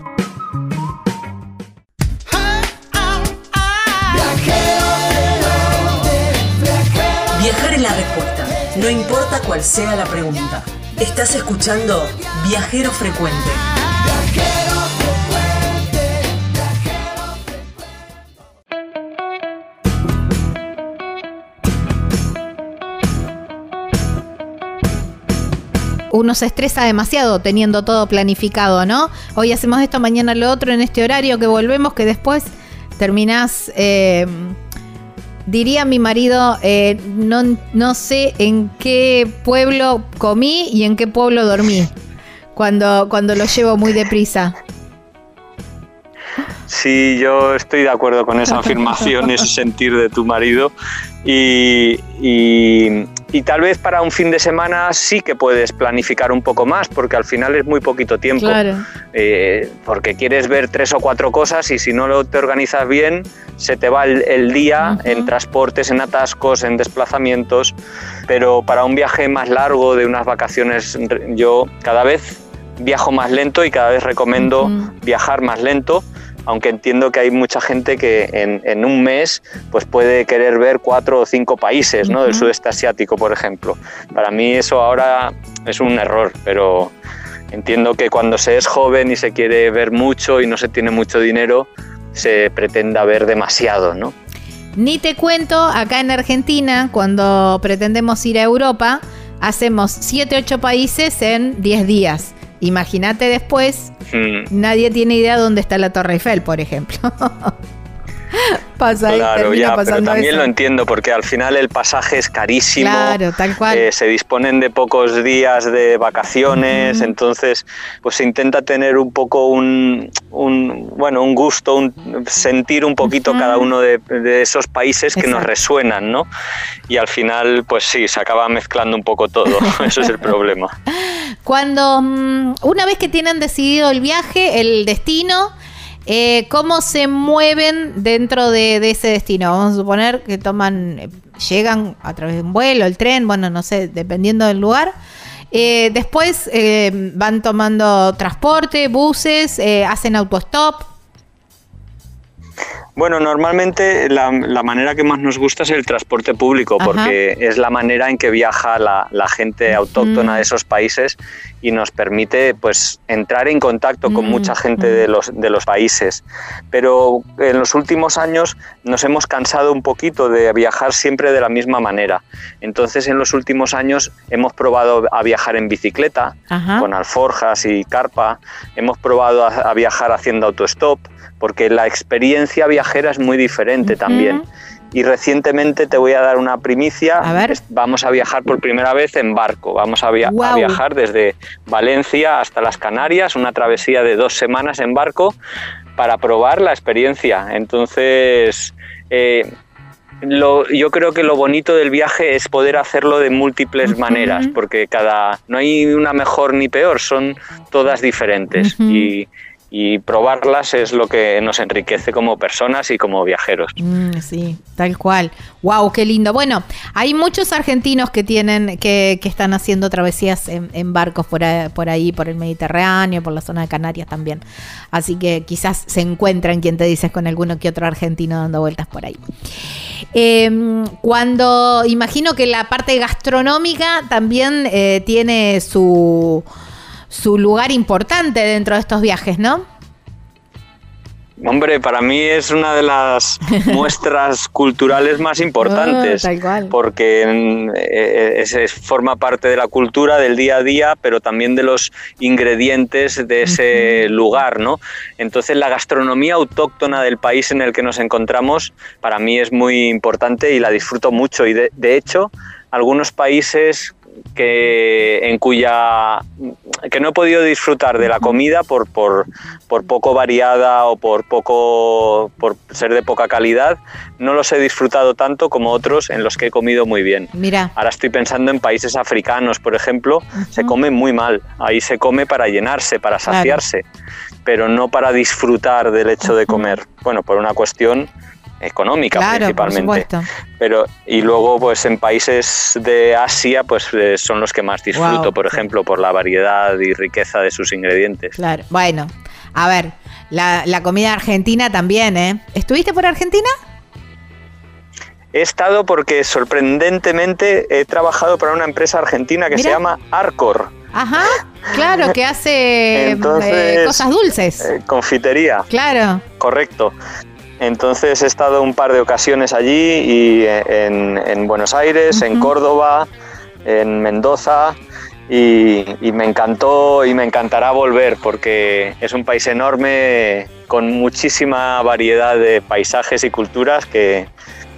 No importa cuál sea la pregunta. Estás escuchando Viajero Frecuente. uno se estresa demasiado teniendo todo planificado, ¿no? Hoy hacemos esto, mañana lo otro, en este horario que volvemos, que después terminás eh, diría mi marido, eh, no, no sé en qué pueblo comí y en qué pueblo dormí. Cuando, cuando lo llevo muy deprisa. Sí, yo estoy de acuerdo con esa afirmación, ese sentir de tu marido. Y, y- y tal vez para un fin de semana sí que puedes planificar un poco más, porque al final es muy poquito tiempo. Claro. Eh, porque quieres ver tres o cuatro cosas y si no lo te organizas bien, se te va el, el día en transportes, en atascos, en desplazamientos. Pero para un viaje más largo, de unas vacaciones, yo cada vez viajo más lento y cada vez recomiendo viajar más lento. Aunque entiendo que hay mucha gente que en, en un mes pues puede querer ver cuatro o cinco países ¿no? del Ujú. sudeste asiático, por ejemplo. Para mí eso ahora es un error, pero Entiendo que cuando se es joven y se quiere ver mucho y no se tiene mucho dinero, se pretenda ver demasiado, ¿no? Ni te cuento, acá en Argentina, cuando pretendemos ir a Europa, hacemos 7, 8 países en 10 días. Imagínate después, Mm, nadie tiene idea dónde está la Torre Eiffel, por ejemplo. Pasa ahí, claro, termina ya, pero también eso. lo entiendo porque al final el pasaje es carísimo. Claro, tal cual. eh, se disponen de pocos días de vacaciones, entonces pues se intenta tener un poco un, un, bueno, un gusto, un, sentir un poquito cada uno de, de esos países que nos resuenan, ¿no? Y al final, pues sí, se acaba mezclando un poco todo, eso es el problema. Cuando mm, una vez que tienen decidido el viaje, el destino, eh, ¿cómo se mueven dentro de, de ese destino? Vamos a suponer que toman, eh, llegan a través de un vuelo, el tren, bueno, no sé, dependiendo del lugar. Eh, después van tomando transporte, buses, hacen autostop. Bueno, normalmente la, la manera que más nos gusta es el transporte público, Ajá. porque es la manera en que viaja la, la gente autóctona de esos países y nos permite pues entrar en contacto con mucha gente de los, de los países. Pero en los últimos años nos hemos cansado un poquito de viajar siempre de la misma manera. Entonces en los últimos años hemos probado a viajar en bicicleta, Ajá. con alforjas y carpa. Hemos probado a, a viajar haciendo autostop, porque la experiencia viajera es muy diferente también. Y recientemente te voy a dar una primicia. Es- Vamos a viajar por primera vez en barco. Vamos a, via- a viajar desde Valencia hasta las Canarias, una travesía de dos semanas en barco para probar la experiencia. Entonces, eh, lo- yo creo que lo bonito del viaje es poder hacerlo de múltiples maneras, porque cada no hay una mejor ni peor, son todas diferentes y, y probarlas es lo que nos enriquece como personas y como viajeros. Mm, sí, tal cual. Wow, qué lindo. Bueno, hay muchos argentinos que tienen, que, que están haciendo travesías en, en barcos por, por ahí, por el Mediterráneo, por la zona de Canarias también. Así que quizás se encuentran, quien te dices, con alguno que otro argentino dando vueltas por ahí. Eh, cuando imagino que la parte gastronómica también eh, tiene su, su lugar importante dentro de estos viajes, ¿no? Hombre, para mí es una de las muestras culturales más importantes. Ah, tal cual. porque mm, eh, es- es- forma parte de la cultura del día a día, pero también de los ingredientes de ese lugar, ¿no? Entonces la gastronomía autóctona del país en el que nos encontramos para mí es muy importante y la disfruto mucho y de, de hecho algunos países que en cuya que no he podido disfrutar de la comida por, por, por poco variada o por poco por ser de poca calidad. No los he disfrutado tanto como otros en los que he comido muy bien. Mira. ahora estoy pensando en países africanos por ejemplo. Se come muy mal. Ahí se come para llenarse para Claro. saciarse pero no para disfrutar del hecho de comer. Bueno por una cuestión económica Claro, principalmente pero y luego pues en países de Asia pues eh, son los que más disfruto Wow, por ejemplo por la variedad y riqueza de sus ingredientes Claro. Bueno, a ver, la, la comida argentina también, ¿eh? ¿Estuviste por Argentina? he estado porque sorprendentemente he trabajado para una empresa argentina que se llama Arcor Ajá, claro, que hace Entonces, eh, cosas dulces. eh, confitería Claro. correcto entonces he estado un par de ocasiones allí y eh, en, en Buenos Aires en Córdoba en Mendoza y, y me encantó y me encantará volver porque es un país enorme con muchísima variedad de paisajes y culturas que,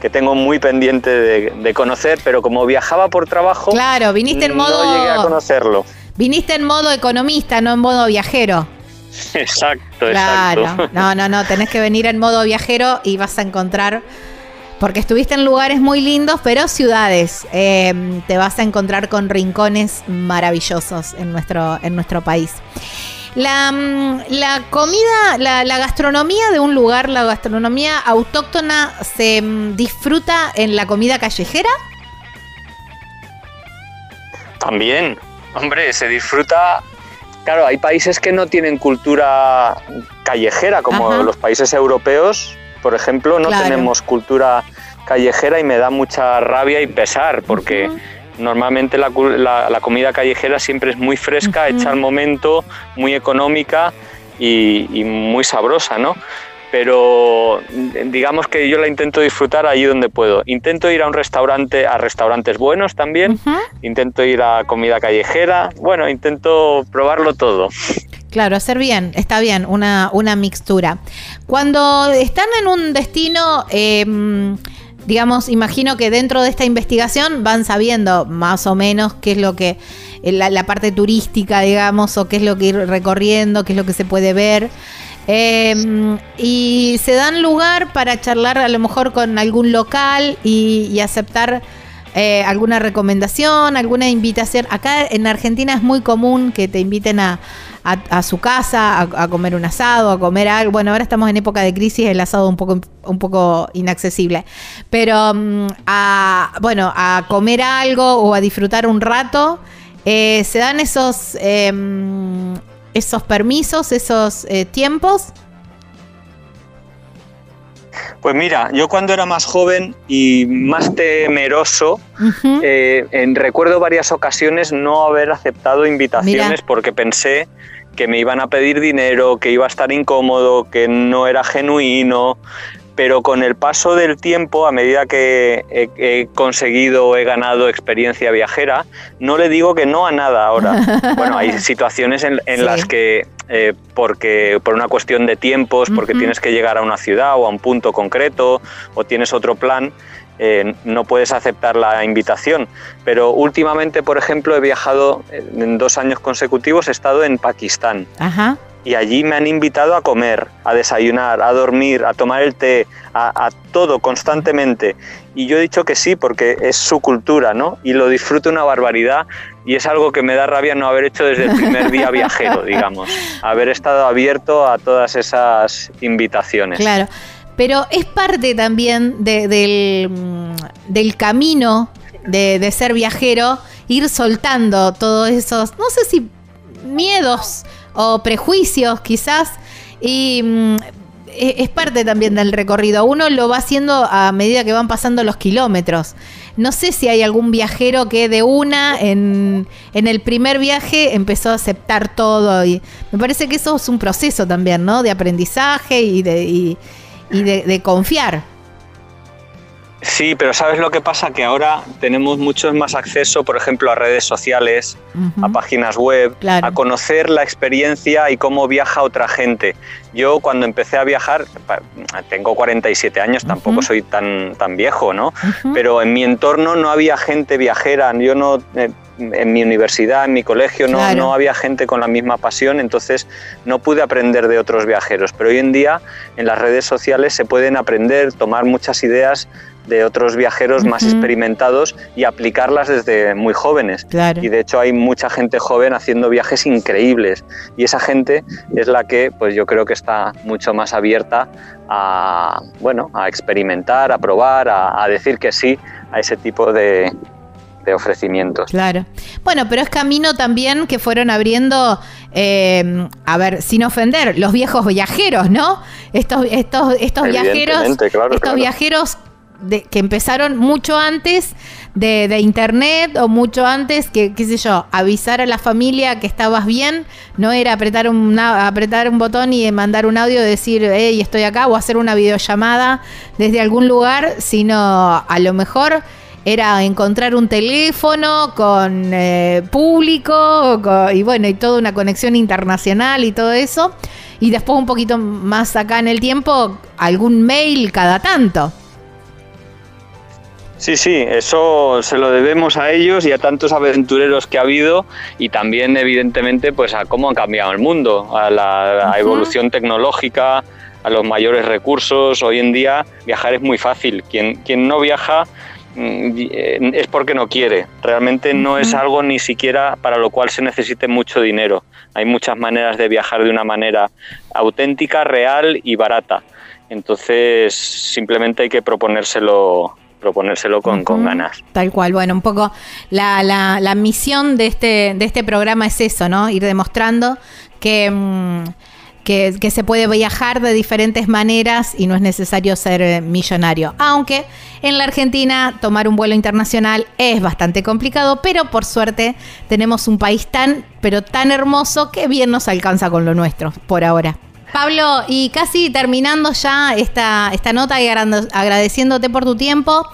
que tengo muy pendiente de, de conocer, pero como viajaba por trabajo, Claro, viniste en modo. no llegué a conocerlo. Viniste en modo economista, no en modo viajero. Exacto, Claro. exacto. No, no, no, tenés que venir en modo viajero y vas a encontrar. Porque estuviste en lugares muy lindos, pero ciudades. Eh, te vas a encontrar con rincones maravillosos en nuestro, en nuestro país. La, mm, la comida, la, la gastronomía de un lugar, la gastronomía autóctona, se mm, disfruta en la comida callejera. También, hombre, se disfruta. Claro, hay países que no tienen cultura callejera, como Ajá. los países europeos, por ejemplo, no Claro. tenemos cultura callejera y me da mucha rabia y pesar, porque normalmente la, la- la comida callejera siempre es muy fresca, hecha al momento, muy económica y, y muy sabrosa, ¿no? Pero mm, digamos que yo la intento disfrutar allí donde puedo. Intento ir a un restaurante, a restaurantes buenos también, intento ir a comida callejera, bueno, intento probarlo todo. Claro, hacer bien, está bien, una, una mixtura. Cuando están en un destino, eh, digamos, imagino que dentro de esta investigación van sabiendo más o menos qué es lo que, eh, la, la parte turística, digamos, o qué es lo que ir recorriendo, qué es lo que se puede ver. Eh, y se dan lugar para charlar a lo mejor con algún local y, aceptar eh, alguna recomendación, alguna invitación. Acá en Argentina es muy común que te inviten a, a- su casa a, a comer un asado, a comer algo. Bueno, ahora estamos en época de crisis, el asado un poco, un poco inaccesible. Pero mm, a, bueno, a comer algo o a disfrutar un rato, eh, se dan esos, em, esos permisos, esos eh, tiempos. Pues mira, yo cuando era más joven y más temeroso, eh, en, recuerdo varias ocasiones no haber aceptado invitaciones Mira. porque pensé que me iban a pedir dinero, que iba a estar incómodo, que no era genuino. Pero con el paso del tiempo, a medida que he, he conseguido, he ganado experiencia viajera, no le digo que no a nada ahora. Bueno, hay situaciones en, en Sí. las que, eh, porque por una cuestión de tiempos, porque Ujú. tienes que llegar a una ciudad o a un punto concreto, o tienes otro plan, eh, no puedes aceptar la invitación. Pero últimamente, por ejemplo, he viajado eh, en dos años consecutivos, he estado en Pakistán Ajá. Y allí me han invitado a comer, a desayunar, a dormir, a tomar el té, a, a todo constantemente. Y yo he dicho que sí, porque es su cultura, ¿no? Y lo disfruto una barbaridad y es algo que me da rabia no haber hecho desde el primer día viajero, digamos. Haber estado abierto a todas esas invitaciones. Claro, pero es parte también de- del, del camino de, de ser viajero, ir soltando todos esos, no sé si miedos o prejuicios quizás, y mm, e- es parte también del recorrido. Uno lo va haciendo a medida que van pasando los kilómetros. No sé si hay algún viajero que de una en, en el primer viaje empezó a aceptar todo. Y me parece que eso es un proceso también, ¿no? De aprendizaje y de, y, de confiar. Sí, pero ¿sabes lo que pasa? Que ahora tenemos mucho más acceso, por ejemplo, a redes sociales, Ujú. a páginas web, Claro. a conocer la experiencia y cómo viaja otra gente. Yo cuando empecé a viajar, tengo 47 años, tampoco Ujú. soy tan, tan viejo, ¿no? Ujú. Pero en mi entorno no había gente viajera, yo no... eh, en mi universidad, en mi colegio, no, Claro. no había gente con la misma pasión, entonces no pude aprender de otros viajeros. Pero hoy en día en las redes sociales se pueden aprender, tomar muchas ideas de otros viajeros más experimentados y aplicarlas desde muy jóvenes. Claro. Y de hecho hay mucha gente joven haciendo viajes increíbles y esa gente es la que pues yo creo que está mucho más abierta a bueno, a experimentar, a probar, a, a decir que sí a ese tipo de, de ofrecimientos. Claro. Bueno, pero es camino también que fueron abriendo, eh, a ver, sin ofender, los viejos viajeros, ¿no? Estos, estos, estos viajeros, claro, estos claro. viajeros de- que empezaron mucho antes de, de internet o mucho antes que, qué sé yo, avisar a la familia que estabas bien, no era apretar un, apretar un botón y mandar un audio decir, hey, estoy acá, o hacer una videollamada desde algún lugar, sino a lo mejor era encontrar un teléfono con eh, público co- y bueno, y toda una conexión internacional y todo eso. Y después un poquito más acá en el tiempo, algún mail cada tanto. Sí, sí, eso se lo debemos a ellos y a tantos aventureros que ha habido y también evidentemente pues a cómo ha cambiado el mundo, a la a evolución tecnológica, a los mayores recursos. Hoy en día viajar es muy fácil. Quien, quien no viaja mm, eh, es porque no quiere. Realmente no es algo ni siquiera para lo cual se necesite mucho dinero. Hay muchas maneras de viajar de una manera auténtica, real y barata. Entonces simplemente hay que proponérselo, proponérselo con, con ganas. Tal cual, bueno, un poco la, la- la misión de este, de este programa es eso, ¿no? Ir demostrando que, mm, que, que se puede viajar de diferentes maneras y no es necesario ser eh, millonario. Aunque en la Argentina tomar un vuelo internacional es bastante complicado, pero por suerte tenemos un país tan, pero tan hermoso que bien nos alcanza con lo nuestro por ahora. Pablo, y casi terminando ya esta, esta nota y agradeciéndote por tu tiempo,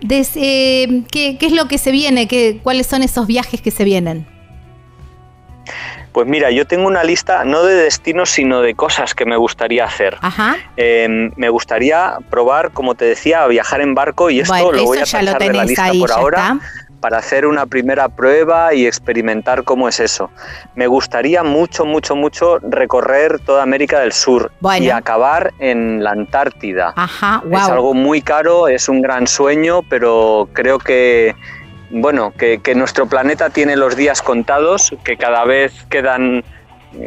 des- eh, ¿qué, qué es lo que se viene? ¿Qué, ¿Cuáles son esos viajes que se vienen? Pues mira, yo tengo una lista no de destinos, sino de cosas que me gustaría hacer. Ajá. Eh, me gustaría probar, como te decía, a viajar en barco y esto Bueno, lo voy a ya lo de la lista ahí, por ahora para hacer una primera prueba y experimentar cómo es eso. Me gustaría mucho, mucho, mucho recorrer toda América del Sur Bueno. y acabar en la Antártida. Ajá, Es wow. algo muy caro, es un gran sueño, pero creo que bueno, que, que nuestro planeta tiene los días contados, que cada vez quedan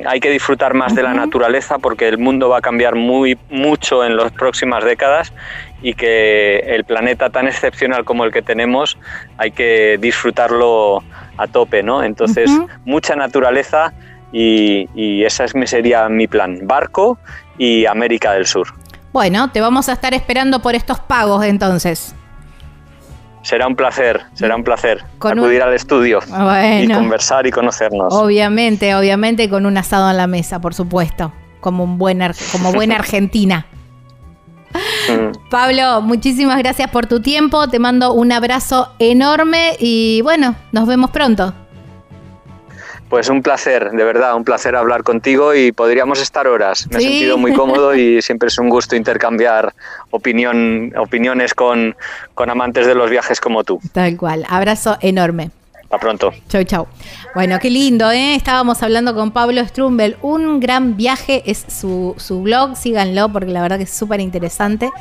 hay que disfrutar más de la naturaleza porque el mundo va a cambiar muy mucho en las próximas décadas y que el planeta tan excepcional como el que tenemos hay que disfrutarlo a tope, ¿no? Entonces, mucha naturaleza y, y ese es, sería mi plan, barco y América del Sur. Bueno, te vamos a estar esperando por estos pagos entonces. Será un placer, será un placer Con acudir un- al estudio y conversar y conocernos. Obviamente, obviamente con un asado en la mesa, por supuesto, como un buen ar- como buena argentina. Mm. Pablo, muchísimas gracias por tu tiempo, te mando un abrazo enorme y bueno, nos vemos pronto. Pues un placer, de verdad, un placer hablar contigo y podríamos estar horas. Me Sí. he sentido muy cómodo y siempre es un gusto intercambiar opinión, opiniones con, con amantes de los viajes como tú. Tal cual, abrazo enorme. Hasta pronto. Chau, chau. Bueno, qué lindo, ¿eh? Estábamos hablando con Pablo Strumbel. Un gran viaje es su, su blog, síganlo porque la verdad que es súper interesante.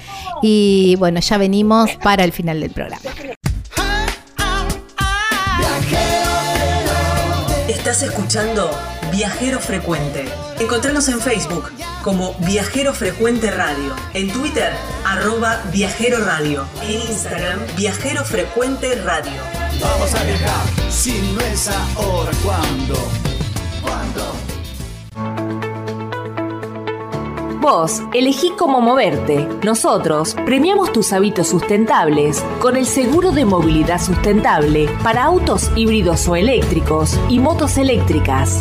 Y bueno, ya venimos para el final del programa. Estás escuchando Viajero Frecuente. Encontranos en Facebook como Viajero Frecuente Radio, en Twitter arroba Viajero Radio, en Instagram Viajero Frecuente Radio. Vamos a viajar, si no es ahora, ¿cuándo? ¿Cuándo? Vos elegí cómo moverte. Nosotros premiamos tus hábitos sustentables con el seguro de movilidad sustentable para autos híbridos o eléctricos y motos eléctricas.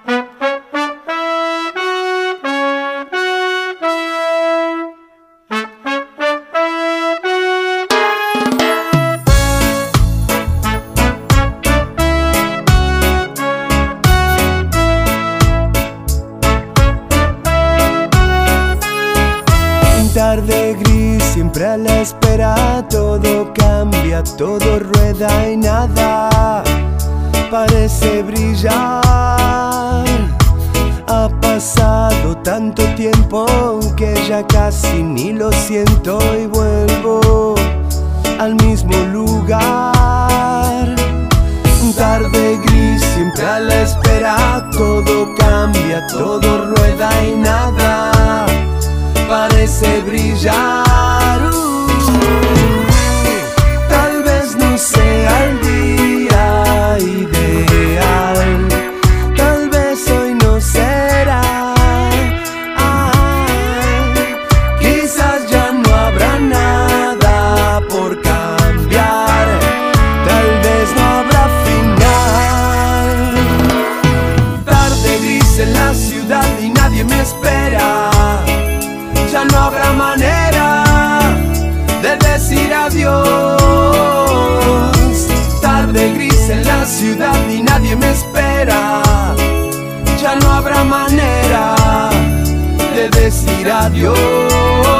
Todo rueda y nada parece brillar. Ha pasado tanto tiempo que ya casi ni lo siento y vuelvo al mismo lugar. Tarde gris, siempre a la espera, todo cambia, todo rueda y nada parece brillar. Uh. Ciudad y nadie me espera. Ya no habrá manera de decir adiós.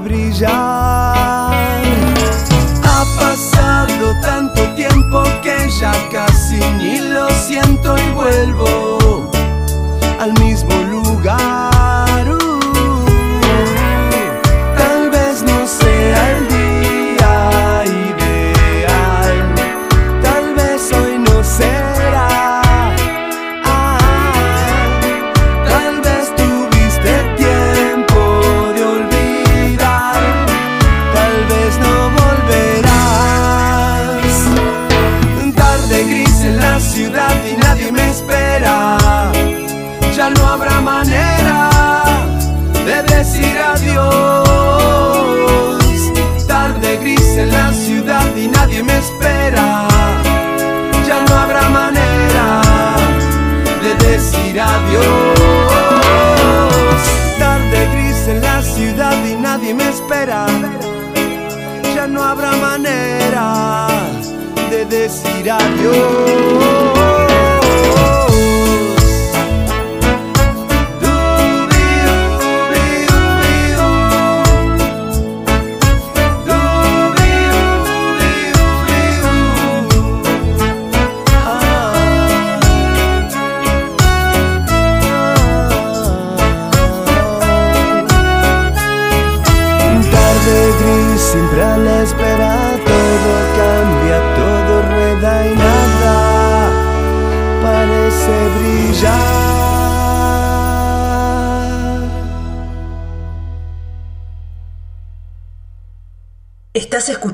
Parece brillar.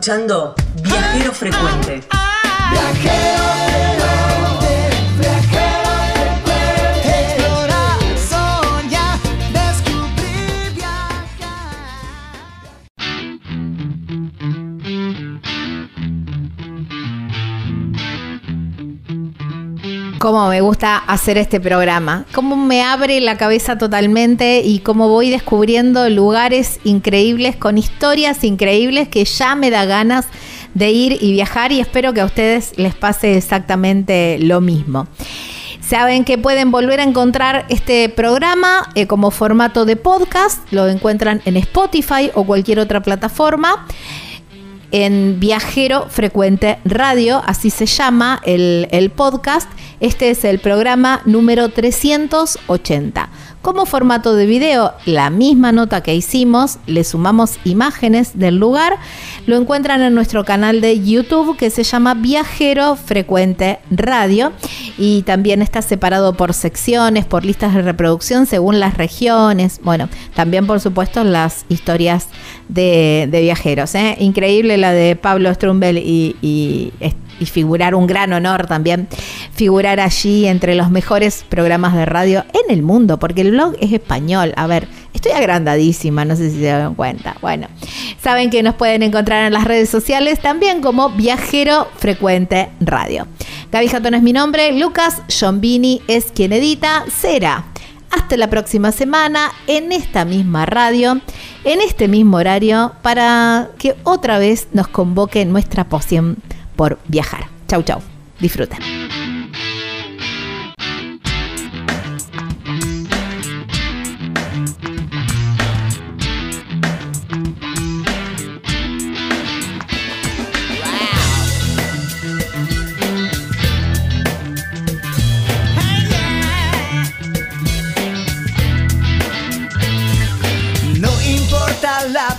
Escuchando hacer este programa, cómo me abre la cabeza totalmente y cómo voy descubriendo lugares increíbles con historias increíbles que ya me da ganas de ir y viajar y espero que a ustedes les pase exactamente lo mismo. Saben que pueden volver a encontrar este programa eh, como formato de podcast, lo encuentran en Spotify o cualquier otra plataforma en Viajero Frecuente Radio, así se llama el, el podcast. Este es el programa número 380. Como formato de video, la misma nota que hicimos, le sumamos imágenes del lugar, lo encuentran en nuestro canal de YouTube que se llama Viajero Frecuente Radio y también está separado por secciones, por listas de reproducción según las regiones, bueno, también por supuesto las historias de, de viajeros. ¿eh? Increíble la de Pablo Strumbel y, y, y figurar un gran honor también, figurar allí entre los mejores programas de radio en el mundo, porque el blog es español. A ver, estoy agrandadísima, no sé si se dan cuenta. Bueno, saben que nos pueden encontrar en las redes sociales también como Viajero Frecuente Radio. Gaby Jatón es mi nombre, Lucas Giombini es quien edita, será. Hasta la próxima semana en esta misma radio, en este mismo horario, para que otra vez nos convoque nuestra poción por viajar. Chau, chau. Disfruten.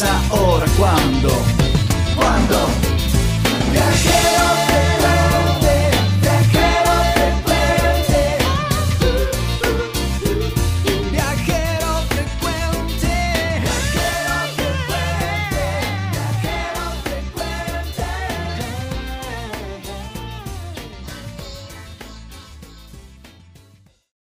esa hora.